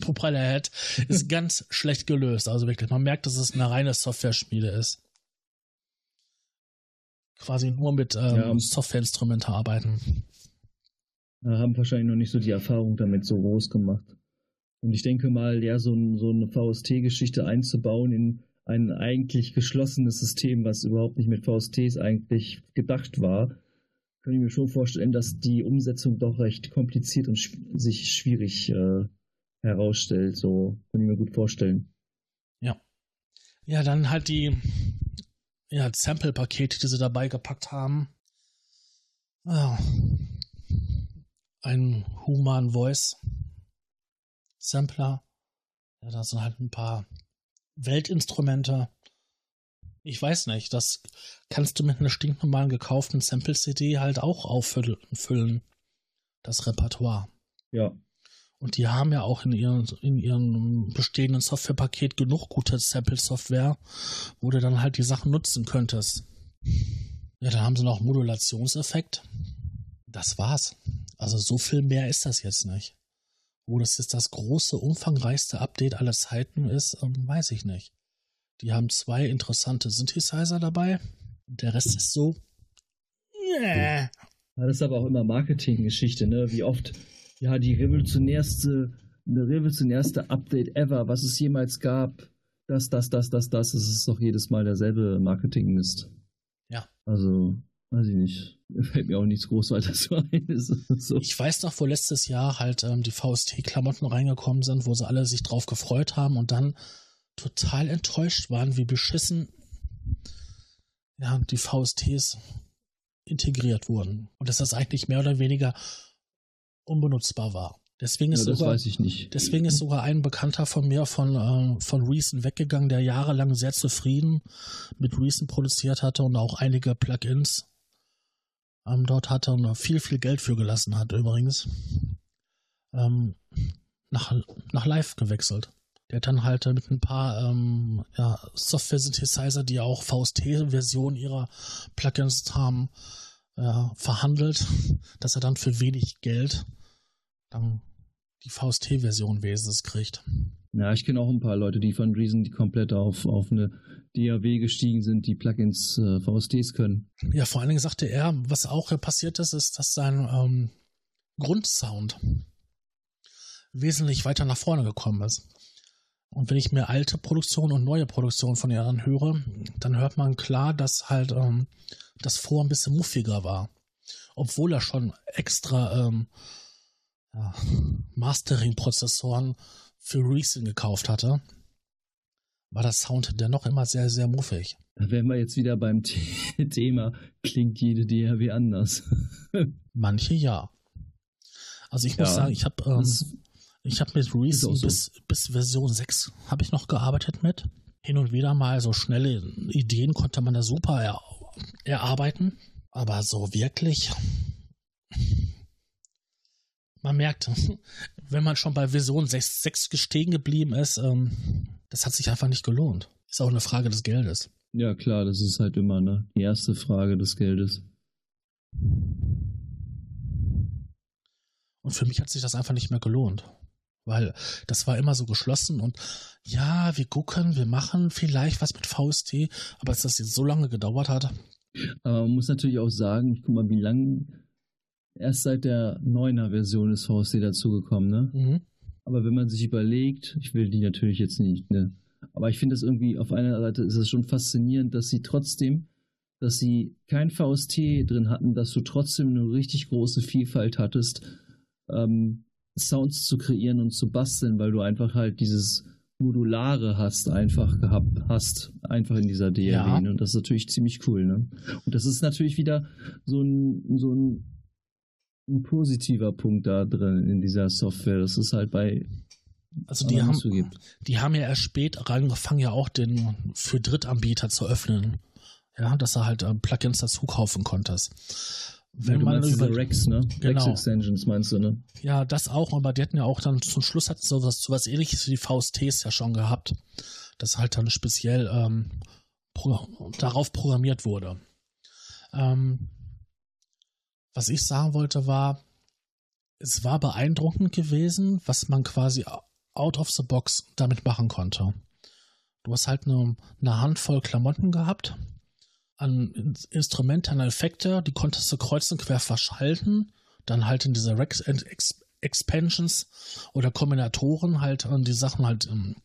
Propellerhead ist ganz schlecht gelöst. Also wirklich, man merkt, dass es eine reine Software-Schmiede ist. Quasi nur mit ähm, Ja. Softwareinstrumente arbeiten. äh, haben wahrscheinlich noch nicht so die Erfahrung damit so groß gemacht. Und ich denke mal, ja, so, ein, so eine VST-Geschichte einzubauen in ein eigentlich geschlossenes System, was überhaupt nicht mit VSTs eigentlich gedacht war, kann ich mir schon vorstellen, dass die Umsetzung doch recht kompliziert und sch sich schwierig äh, herausstellt. So kann ich mir gut vorstellen. Ja, dann halt die ja, Sample-Pakete, die sie dabei gepackt haben. Ja. Ein Human Voice Sampler. Ja, da sind halt ein paar Weltinstrumente. Ich weiß nicht, das kannst du mit einer stinknormalen gekauften Sample-CD halt auch auffüllen. Das Repertoire. Ja, Und die haben ja auch in, ihren, in ihrem bestehenden Softwarepaket genug gute Sample-Software, wo du dann halt die Sachen nutzen könntest. Ja, dann haben sie noch Modulationseffekt. Das war's. Also so viel mehr ist das jetzt nicht. Wo das jetzt das große, umfangreichste Update aller Zeiten ist, ähm, weiß ich nicht. Die haben zwei interessante Synthesizer dabei. Der Rest ist so. Yeah. Ja, Das ist aber auch immer Marketinggeschichte, ne? Wie oft, ja, die revolutionärste, eine revolutionärste Update ever, was es jemals gab. Das, das, das, das, das. Es ist doch jedes Mal derselbe Marketingmist. Ja. Also, weiß ich nicht. Fällt mir auch nichts Großartiges so ein. So. Ich weiß noch, wo letztes Jahr halt ähm, die VST-Klamotten reingekommen sind, wo sie alle sich drauf gefreut haben und dann total enttäuscht waren, wie beschissen ja, die VSTs integriert wurden. Und dass das eigentlich mehr oder weniger unbenutzbar war. Deswegen Ja, ist das sogar. Deswegen ist sogar ein Bekannter von mir von, äh, von Reason weggegangen, der jahrelang sehr zufrieden mit Reason produziert hatte und auch einige Plugins ähm, dort hatte und viel, viel Geld für gelassen hat übrigens. Ähm, nach, nach Live gewechselt. Der hat dann halt äh, mit ein paar ähm, ja, Software-Synthesizer, die auch VST-Versionen ihrer Plugins haben, ja, verhandelt, dass er dann für wenig Geld dann die VST-Version wenigstens kriegt. Ja, ich kenne auch ein paar Leute, die von Reason, die komplett auf, auf eine DAW gestiegen sind, die Plugins äh, VSTs können. Ja, vor allen Dingen sagte er, was auch passiert ist, ist, dass sein ähm, Grundsound wesentlich weiter nach vorne gekommen ist. Und wenn ich mir alte Produktionen und neue Produktionen von ihr anhöre, dann hört man klar, dass halt ähm, das vor ein bisschen muffiger war. Obwohl er schon extra ähm, ja, Mastering-Prozessoren für Reason gekauft hatte, war der Sound dennoch immer sehr, sehr muffig. Da wären wir jetzt wieder beim The Thema, klingt jede DAW anders. Manche ja. Also ich muss Ja, sagen, ich habe ähm, ich habe mit Reason auch so. bis, bis Version 6 habe ich noch gearbeitet mit. Hin und wieder mal so schnelle Ideen konnte man da super er, erarbeiten. Aber so wirklich, man merkt, wenn man schon bei Version 6, 6 gestehen geblieben ist, ähm, das hat sich einfach nicht gelohnt. Ist auch eine Frage des Geldes. Ja, klar, das ist halt immer ne, die erste Frage des Geldes. Und für mich hat sich das einfach nicht mehr gelohnt. Weil das war immer so geschlossen und ja, wir gucken, wir machen vielleicht was mit VST, aber dass das jetzt so lange gedauert hat, Aber man muss natürlich auch sagen, guck mal, wie lange erst seit der 9er Version ist VST dazugekommen, ne? mhm. Aber wenn man sich überlegt, ich will die natürlich jetzt nicht, ne? Aber ich finde das irgendwie, auf einer Seite ist es schon faszinierend, dass sie trotzdem, dass sie kein VST drin hatten, dass du trotzdem eine richtig große Vielfalt hattest, ähm, Sounds zu kreieren und zu basteln, weil du einfach halt dieses Modulare hast, einfach gehabt hast, einfach in dieser DAW. Ja. Und das ist natürlich ziemlich cool, ne? Und das ist natürlich wieder so ein, so ein, ein positiver Punkt da drin in dieser Software. Das ist halt bei Also die haben, nicht so gibt. die haben ja erst spät angefangen, ja auch den für Drittanbieter zu öffnen. Ja, dass du halt äh, Plugins dazu kaufen konntest. Wenn du man über, Rex, ne? Genau. Rex Extensions meinst du, ne? ja, das auch, aber die hatten ja auch dann zum Schluss hatten so was, so was ähnliches wie die VSTs ja schon gehabt. Das halt dann speziell ähm, pro, darauf programmiert wurde. Ähm, was ich sagen wollte war, es war beeindruckend gewesen, was man quasi out of the box damit machen konnte. Du hast halt eine, eine Handvoll Klamotten gehabt, an In- Instrumente, an Effekte, die konntest du kreuz und quer verschalten, dann halt in diese Rex Ex Expansions oder Kombinatoren halt die Sachen halt ähm,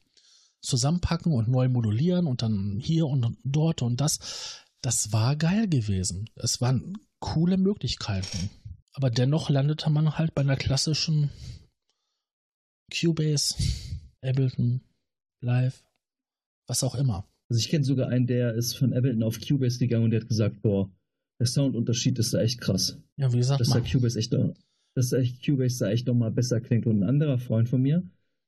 zusammenpacken und neu modulieren und dann hier und dort und das. Das war geil gewesen. Es waren coole Möglichkeiten. Aber dennoch landete man halt bei einer klassischen Cubase, Ableton, Live, was auch immer. Also ich kenne sogar einen, der ist von Ableton auf Cubase gegangen und der hat gesagt, boah, der Soundunterschied ist da echt krass. Ja, wie gesagt, Dass da Cubase echt, noch- dass da echt Cubase da echt nochmal besser klingt. Und ein anderer Freund von mir,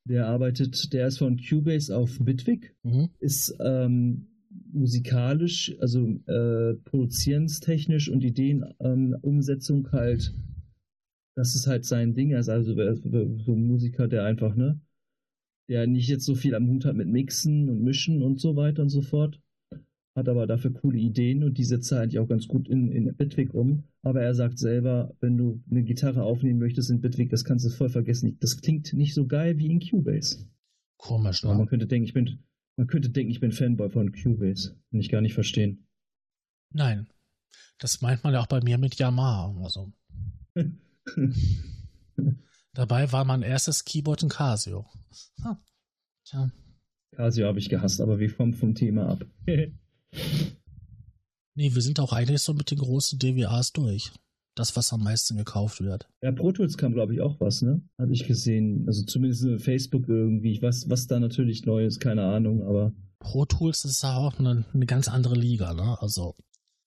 der arbeitet, der ist von Cubase auf Bitwig, mhm. ist ähm, musikalisch, also äh, produzierendstechnisch und Ideenumsetzung ähm, Umsetzung halt, das ist halt sein Ding. Er ist also äh, so ein Musiker, der einfach, ne, der nicht jetzt so viel am Hut hat mit Mixen und Mischen und so weiter und so fort, hat aber dafür coole Ideen und die setzt er eigentlich auch ganz gut in, in Bitwig um. Aber er sagt selber, wenn du eine Gitarre aufnehmen möchtest in Bitwig, das kannst du voll vergessen. Das klingt nicht so geil wie in Cubase. komisch, ne? man könnte denken, ich bin, man könnte denken, ich bin Fanboy von Cubase. Kann ich gar nicht verstehen. Nein. Das meint man ja auch bei mir mit Yamaha. Also. Dabei war mein erstes Keyboard ein Casio. Ah. Tja. Casio habe ich gehasst, aber wir kommen vom Thema ab. Nee, wir sind auch eigentlich so mit den großen DWAs durch. Das, was am meisten gekauft wird. ja, Pro Tools kam, glaube ich, auch was, ne? Hatte ich gesehen. Also zumindest in Facebook irgendwie. Was, was da natürlich neu ist, keine Ahnung, aber Pro Tools ist ja auch eine, eine ganz andere Liga, ne? Also,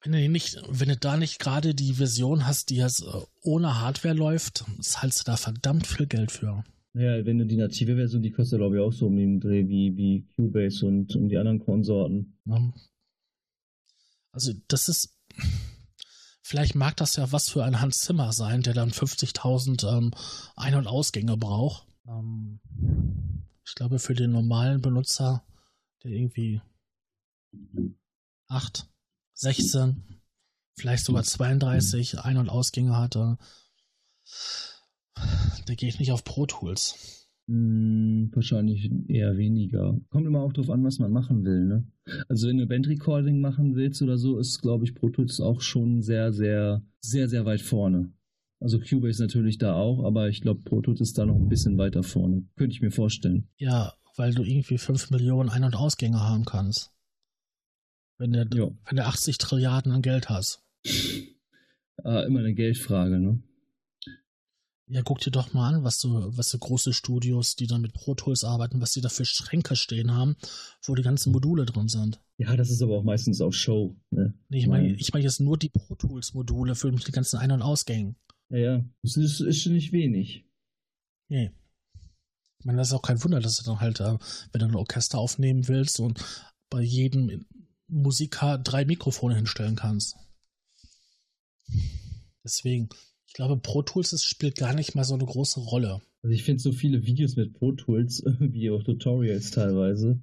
wenn du nicht, wenn du da nicht gerade die Version hast, die jetzt äh, ohne Hardware läuft, zahlst du da verdammt viel Geld für. naja, wenn du die native Version, die kostet, glaube ich, auch so um den Dreh wie, wie Cubase und um die anderen Konsorten. Also, das ist, vielleicht mag das ja was für ein Hans Zimmer sein, der dann 50.000 ähm, Ein- und Ausgänge braucht. Ähm, ich glaube, für den normalen Benutzer, der irgendwie 8, 16, vielleicht sogar 32 Ein- und Ausgänge hatte, der geht nicht auf Pro Tools. Hm, wahrscheinlich eher weniger. Kommt immer auch drauf an, was man machen will, ne? Also wenn du Bandrecording machen willst oder so, ist, glaube ich, Pro Tools auch schon sehr, sehr, sehr, sehr weit vorne. Also Cubase natürlich da auch, aber ich glaube, Pro Tools ist da noch ein bisschen weiter vorne. Könnte ich mir vorstellen. Ja, weil du irgendwie 5 Millionen Ein- und Ausgänge haben kannst. Wenn du, Ja. wenn du 80 Trilliarden an Geld hast. Ah, immer eine Geldfrage, ne? Ja, guck dir doch mal an, was so, was so große Studios, die dann mit Pro Tools arbeiten, was die da für Schränke stehen haben, wo die ganzen Module drin sind. Ja, das ist aber auch meistens auch Show, ne? Nee, ich meine, ich meine jetzt nur die Pro Tools Module für die ganzen Ein- und Ausgängen. Ja, ja. Das ist, ist schon nicht wenig. Nee. Ich meine, das ist auch kein Wunder, dass du dann halt, äh, wenn du ein Orchester aufnehmen willst und bei jedem Musiker drei Mikrofone hinstellen kannst. Deswegen, ich glaube, Pro Tools das spielt gar nicht mal so eine große Rolle. Also ich finde so viele Videos mit Pro Tools, wie auch Tutorials teilweise.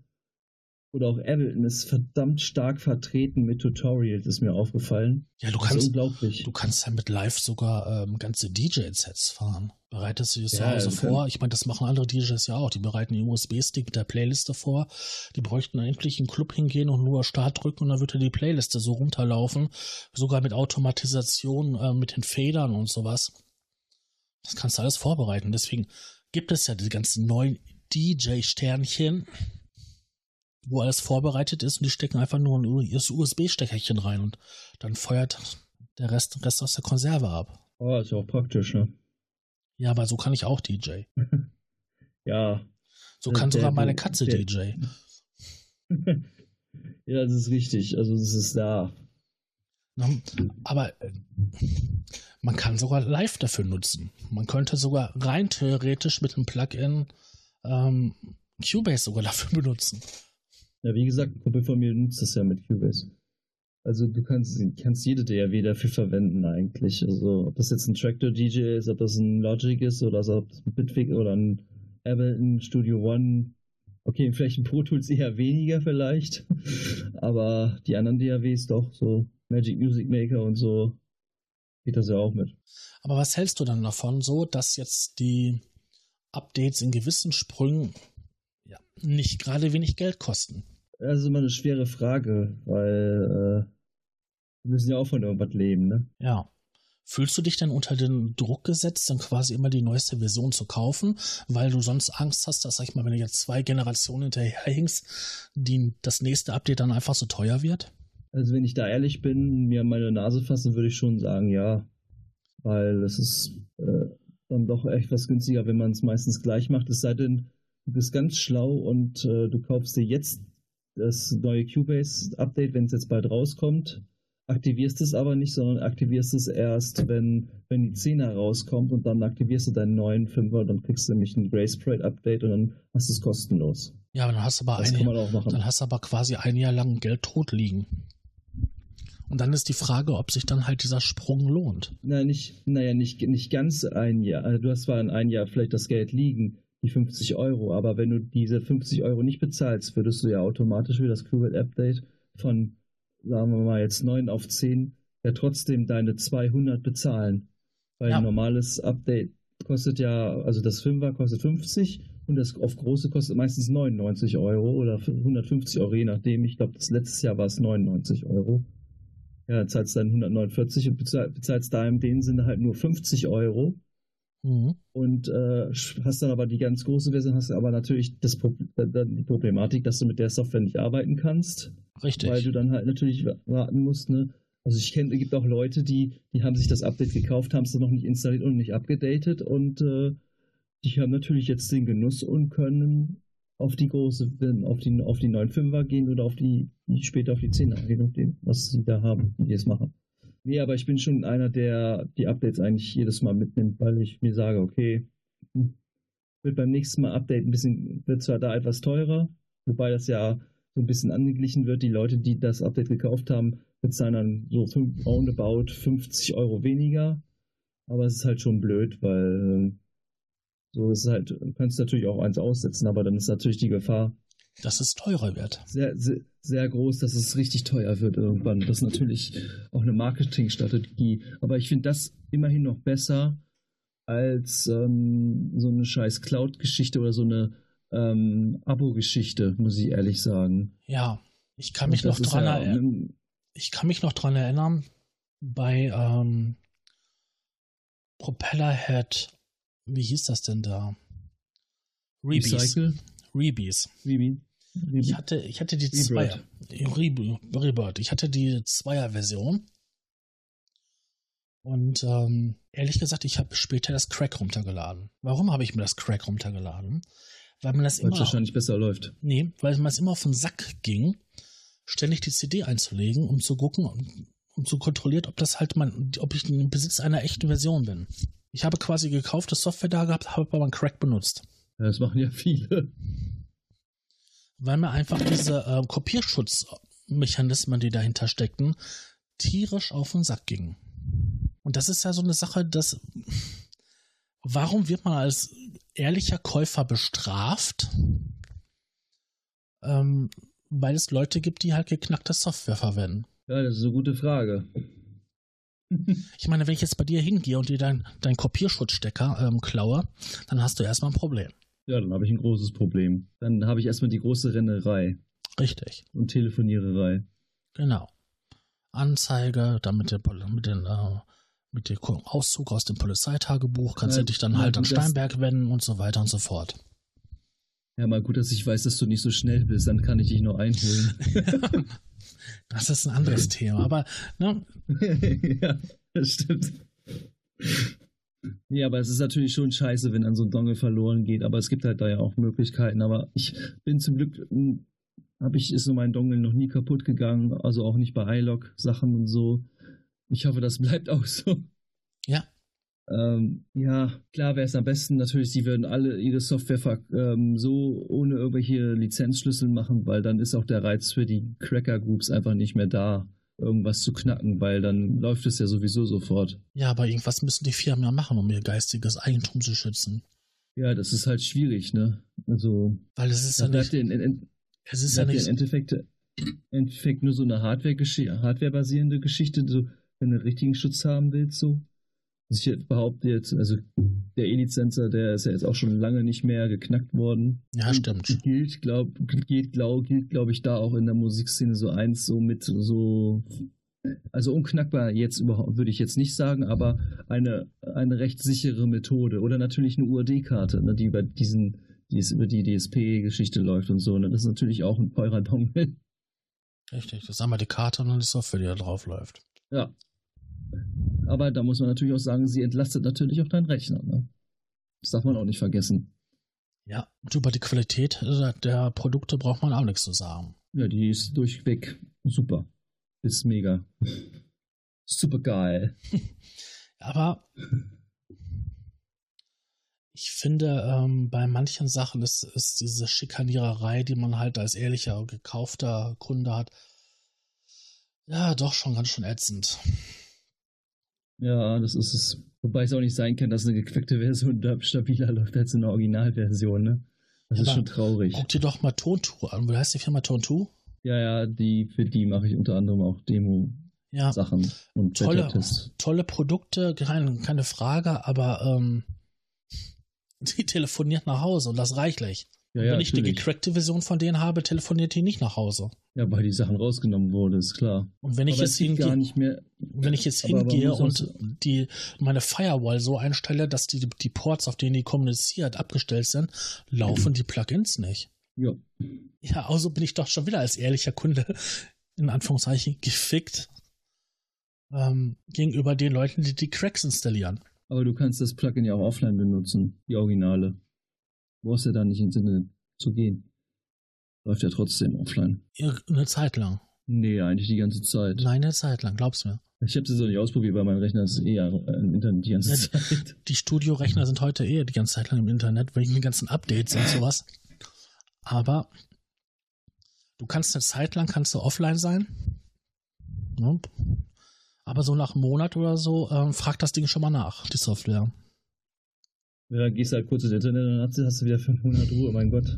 Oder auch Ableton ist verdammt stark vertreten mit Tutorials, ist mir aufgefallen. Ja, du kannst, unglaublich. du kannst ja mit Live sogar ähm, ganze DJ-Sets fahren. Bereitest du dir zu Ja, Hause vor? Ich meine, das machen andere DJs ja auch. Die bereiten den USB-Stick mit der Playliste vor. Die bräuchten eigentlich einen Club hingehen und nur Start drücken und dann würde die Playliste so runterlaufen. Sogar mit Automatisation, äh, mit den Federn und sowas. Das kannst du alles vorbereiten. Deswegen gibt es ja die ganzen neuen DJ-Sternchen, wo alles vorbereitet ist und die stecken einfach nur ein USB-Steckerchen rein und dann feuert der Rest, Rest aus der Konserve ab. Oh, ist ja auch praktisch, ne? Ja, aber so kann ich auch DJ. ja. So kann Der- sogar meine Katze der- DJ. ja, das ist richtig. Also es ist da. Aber äh, man kann sogar live dafür nutzen. Man könnte sogar rein theoretisch mit einem Plugin ähm, Cubase sogar dafür benutzen. Ja, wie gesagt, ein Kumpel von mir nutzt das ja mit Cubase. Also du kannst, kannst jede DAW dafür verwenden eigentlich. Also ob das jetzt ein Tractor DJ ist, ob das ein Logic ist oder ob das ein Bitwig oder ein Ableton Studio One. Okay, vielleicht ein Pro Tools eher weniger vielleicht. Aber die anderen DAWs doch, so Magic Music Maker und so, geht das ja auch mit. Aber was hältst du dann davon, so dass jetzt die Updates in gewissen Sprüngen nicht gerade wenig Geld kosten? Das ist immer eine schwere Frage, weil äh, wir müssen ja auch von irgendwas leben, ne? Ja. Fühlst du dich denn unter den Druck gesetzt, dann quasi immer die neueste Version zu kaufen, weil du sonst Angst hast, dass, sag ich mal, wenn du jetzt zwei Generationen hinterherhängst, die, das nächste Update dann einfach so teuer wird? Also wenn ich da ehrlich bin, mir an meine Nase fasse, würde ich schon sagen, ja. Weil es ist äh, dann doch echt was günstiger, wenn man es meistens gleich macht. Es sei denn, du bist ganz schlau und äh, du kaufst dir jetzt das neue Cubase-Update, wenn es jetzt bald rauskommt, aktivierst es aber nicht, sondern aktivierst es erst, wenn, wenn die 10er rauskommt und dann aktivierst du deinen neuen 5er, dann kriegst du nämlich ein Grace Parade Update und dann hast du es kostenlos. Ja, aber dann hast du aber Das ein Jahr, dann hast du aber quasi ein Jahr lang Geld tot liegen. Und dann ist die Frage, ob sich dann halt dieser Sprung lohnt. Na, nicht, naja, nicht, nicht ganz ein Jahr. Also du hast zwar in ein Jahr vielleicht das Geld liegen, die 50 Euro, aber wenn du diese 50 Euro nicht bezahlst, würdest du ja automatisch für das Qubit Update von, sagen wir mal jetzt 9 auf 10, ja trotzdem deine 200 bezahlen. Weil Ja. ein normales Update kostet ja, also das 5er kostet 50 und das auf große kostet meistens 99 Euro oder 150 Euro, je nachdem. Ich glaube, das letztes Jahr war es 99 Euro. Ja, dann zahlst du dann 149 und bezahl- bezahlst da in dem Sinne halt nur 50 Euro Mhm. und äh, hast dann aber die ganz große Version, hast aber natürlich das Pro dann die Problematik, dass du mit der Software nicht arbeiten kannst, Richtig. weil du dann halt natürlich warten musst. Ne? Also ich kenne, es gibt auch Leute, die, die haben sich das Update gekauft, haben es dann noch nicht installiert und nicht abgedatet und äh, die haben natürlich jetzt den Genuss und können auf die große, auf die, auf die 9.5er gehen oder auf die, später auf die 10er, je nachdem, was sie da haben, wie die es machen. Nee, aber ich bin schon einer, der die Updates eigentlich jedes Mal mitnimmt, weil ich mir sage, okay, hm, wird beim nächsten Mal Update ein bisschen, wird zwar da etwas teurer, wobei das ja so ein bisschen angeglichen wird. Die Leute, die das Update gekauft haben, bezahlen dann so roundabout 50 Euro weniger. Aber es ist halt schon blöd, weil ähm, so ist es halt, du kannst natürlich auch eins aussetzen, aber dann ist natürlich die Gefahr dass es teurer wird. sehr, sehr, sehr groß, dass es richtig teuer wird irgendwann. Das ist natürlich auch eine Marketingstrategie. Aber ich finde das immerhin noch besser als ähm, so eine scheiß Cloud-Geschichte oder so eine ähm, Abo-Geschichte, muss ich ehrlich sagen. Ja, ich kann mich noch dran ja- erinnern. Ich kann mich noch dran erinnern, bei ähm, Propellerhead, wie hieß das denn da? Recycle? Rebees. Wie, wie, Ich hatte, ich hatte die. Zweier. Rebirth. Ich hatte die Zweier-Version. Und ähm, ehrlich gesagt, ich habe später das Crack runtergeladen. Warum habe ich mir das Crack runtergeladen? Weil man das weil immer, wahrscheinlich besser läuft. nee, weil man es immer auf den Sack ging, ständig die CD einzulegen, um zu gucken, um, um zu kontrollieren, ob das halt mein, ob ich im Besitz einer echten Version bin. Ich habe quasi gekaufte Software da gehabt, habe aber einen Crack benutzt. Das machen ja viele. weil mir einfach diese äh, Kopierschutzmechanismen, die dahinter steckten, tierisch auf den Sack gingen. Und das ist ja so eine Sache, dass warum wird man als ehrlicher Käufer bestraft? Ähm, weil es Leute gibt, die halt geknackte Software verwenden. Ja, das ist eine gute Frage. Ich meine, wenn ich jetzt bei dir hingehe und dir deinen dein Kopierschutzstecker ähm, klaue, dann hast du erstmal ein Problem. Ja, dann habe ich ein großes Problem. Dann habe ich erstmal die große Rennerei Richtig. und Telefoniererei. Genau. Anzeige, dann mit, der, mit, den, äh, mit dem Auszug aus dem Polizeitagebuch, kannst Ja, du dich dann halt an Steinberg wenden und so weiter und so fort. Ja, mal gut, dass ich weiß, dass du nicht so schnell bist, dann kann ich dich noch einholen. Das ist ein anderes Thema. Aber ne, ja, das stimmt. Ja, aber es ist natürlich schon scheiße, wenn dann so ein Dongle verloren geht. Aber es gibt halt da ja auch Möglichkeiten. Aber ich bin zum Glück, hm, habe ich, ist so mein Dongle noch nie kaputt gegangen. Also auch nicht bei iLock Sachen und so. Ich hoffe, das bleibt auch so. Ja. Ähm, ja, klar wäre es am besten natürlich, sie würden alle ihre Software ähm, so ohne irgendwelche Lizenzschlüssel machen, weil dann ist auch der Reiz für die Cracker Groups einfach nicht mehr da irgendwas zu knacken, weil dann läuft es ja sowieso sofort. Ja, aber irgendwas müssen die Firmen ja machen, um ihr geistiges Eigentum zu schützen. Ja, das ist halt schwierig, ne? Also. Weil es ist ja nicht. In, in, in, es ist ja nicht. Im Endeffekt, Endeffekt nur so eine Hardware-basierende Hardware Geschichte, so, wenn du einen richtigen Schutz haben willst, so. Also ich behaupte jetzt, also der E-Lizenzer, der ist ja jetzt auch schon lange nicht mehr geknackt worden. Ja, stimmt. Gilt, glaub, gilt, glaub, gilt, glaube ich, da auch in der Musikszene so eins, so mit so, also unknackbar jetzt überhaupt, würde ich jetzt nicht sagen, aber eine, eine recht sichere Methode. Oder natürlich eine UAD-Karte, ne, die über diesen, die über die DSP-Geschichte läuft und so. Ne? Das ist natürlich auch ein teurer Dongle. Richtig, das ist einmal die Karte und dann die Software, die da drauf läuft. Ja, aber da muss man natürlich auch sagen, sie entlastet natürlich auch deinen Rechner. Ne? Das darf man auch nicht vergessen. Ja, und über die Qualität der Produkte braucht man auch nichts zu sagen. Ja, die ist durchweg super. Ist mega. super geil. Aber ich finde, ähm, bei manchen Sachen ist, ist diese Schikaniererei, die man halt als ehrlicher, gekaufter Kunde hat, ja, doch schon ganz schön ätzend. Ja, das ist es. Wobei es auch nicht sein kann, dass eine gequackte Version stabiler läuft als eine Originalversion, ne? Das ja, ist schon traurig. Guck dir doch mal Tontour an. Wie heißt die Firma Tontour? Ja, ja, die, für die mache ich unter anderem auch Demo-Sachen ja, und tolle, tolle Produkte, keine, keine Frage, aber ähm, die telefoniert nach Hause und das reichlich. Ja, ja, Wenn ich natürlich. die gecrackte Version von denen habe, telefoniert die nicht nach Hause. Ja, weil die Sachen rausgenommen wurden, ist klar. Und wenn ich aber jetzt hingehe, wenn ich jetzt hingehe und die meine Firewall so einstelle, dass die die Ports, auf denen die kommuniziert, abgestellt sind, laufen die Plugins nicht. Ja. Ja, also bin ich doch schon wieder als ehrlicher Kunde in Anführungszeichen gefickt ähm, gegenüber den Leuten, die die Cracks installieren. Aber du kannst das Plugin ja auch offline benutzen, die Originale. Du brauchst ja da nicht ins Internet zu gehen. Läuft ja trotzdem offline. Eine Zeit lang. Nee, eigentlich die ganze Zeit. Nein, eine Zeit lang, glaubst du mir. Ich habe das so nicht ausprobiert, weil mein Rechner ist eh im Internet die ganze ja, Zeit. Die Studio-Rechner sind heute eh die ganze Zeit lang im Internet, wegen den ganzen Updates und sowas. Aber du kannst eine Zeit lang kannst du offline sein. Ja. Aber so nach einem Monat oder so ähm, fragt das Ding schon mal nach, die Software. Ja, dann gehst du halt kurz ins Internet und dann hast du wieder 500 Ruhe, mein Gott.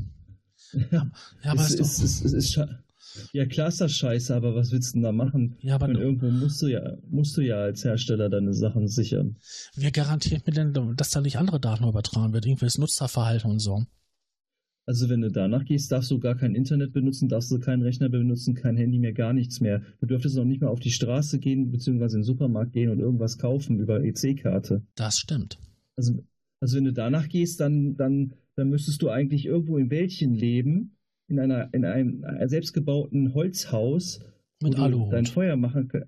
Ja, ja aber es, ist, ist, es ist ja, klar ist das scheiße, aber was willst du denn da machen? Ja, aber Und irgendwo musst du ja, musst du ja als Hersteller deine Sachen sichern. Wer garantiert mir denn, dass da nicht andere Daten übertragen wird? Irgendwelches Nutzerverhalten und so. Also wenn du danach gehst, darfst du gar kein Internet benutzen, darfst du keinen Rechner benutzen, kein Handy mehr, gar nichts mehr. Du dürftest auch nicht mehr auf die Straße gehen, beziehungsweise in den Supermarkt gehen und irgendwas kaufen über EC-Karte. Das stimmt. Also also wenn du danach gehst, dann, dann, dann müsstest du eigentlich irgendwo im Wäldchen leben, in einer, in einem selbstgebauten Holzhaus, mit wo Aluhut. du dein Feuer machen kannst.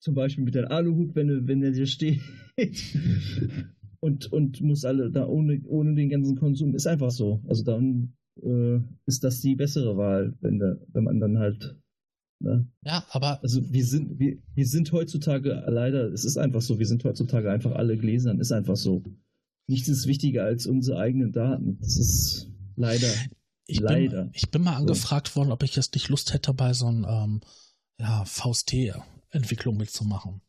Zum Beispiel mit deinem Aluhut, wenn, du, wenn der dir steht. und, und muss alle da ohne, ohne den ganzen Konsum. Ist einfach so. Also dann äh, ist das die bessere Wahl, wenn, der, wenn man dann halt Ne? Ja, aber. Also wir sind, wir, wir sind heutzutage leider, es ist einfach so, wir sind heutzutage einfach alle Gläsern, ist einfach so nichts ist wichtiger als unsere eigenen Daten. Das ist leider. Ich leider. Bin, ich bin mal angefragt so. worden, ob ich jetzt nicht Lust hätte, bei so einem ähm, ja, VST-Entwicklung mitzumachen.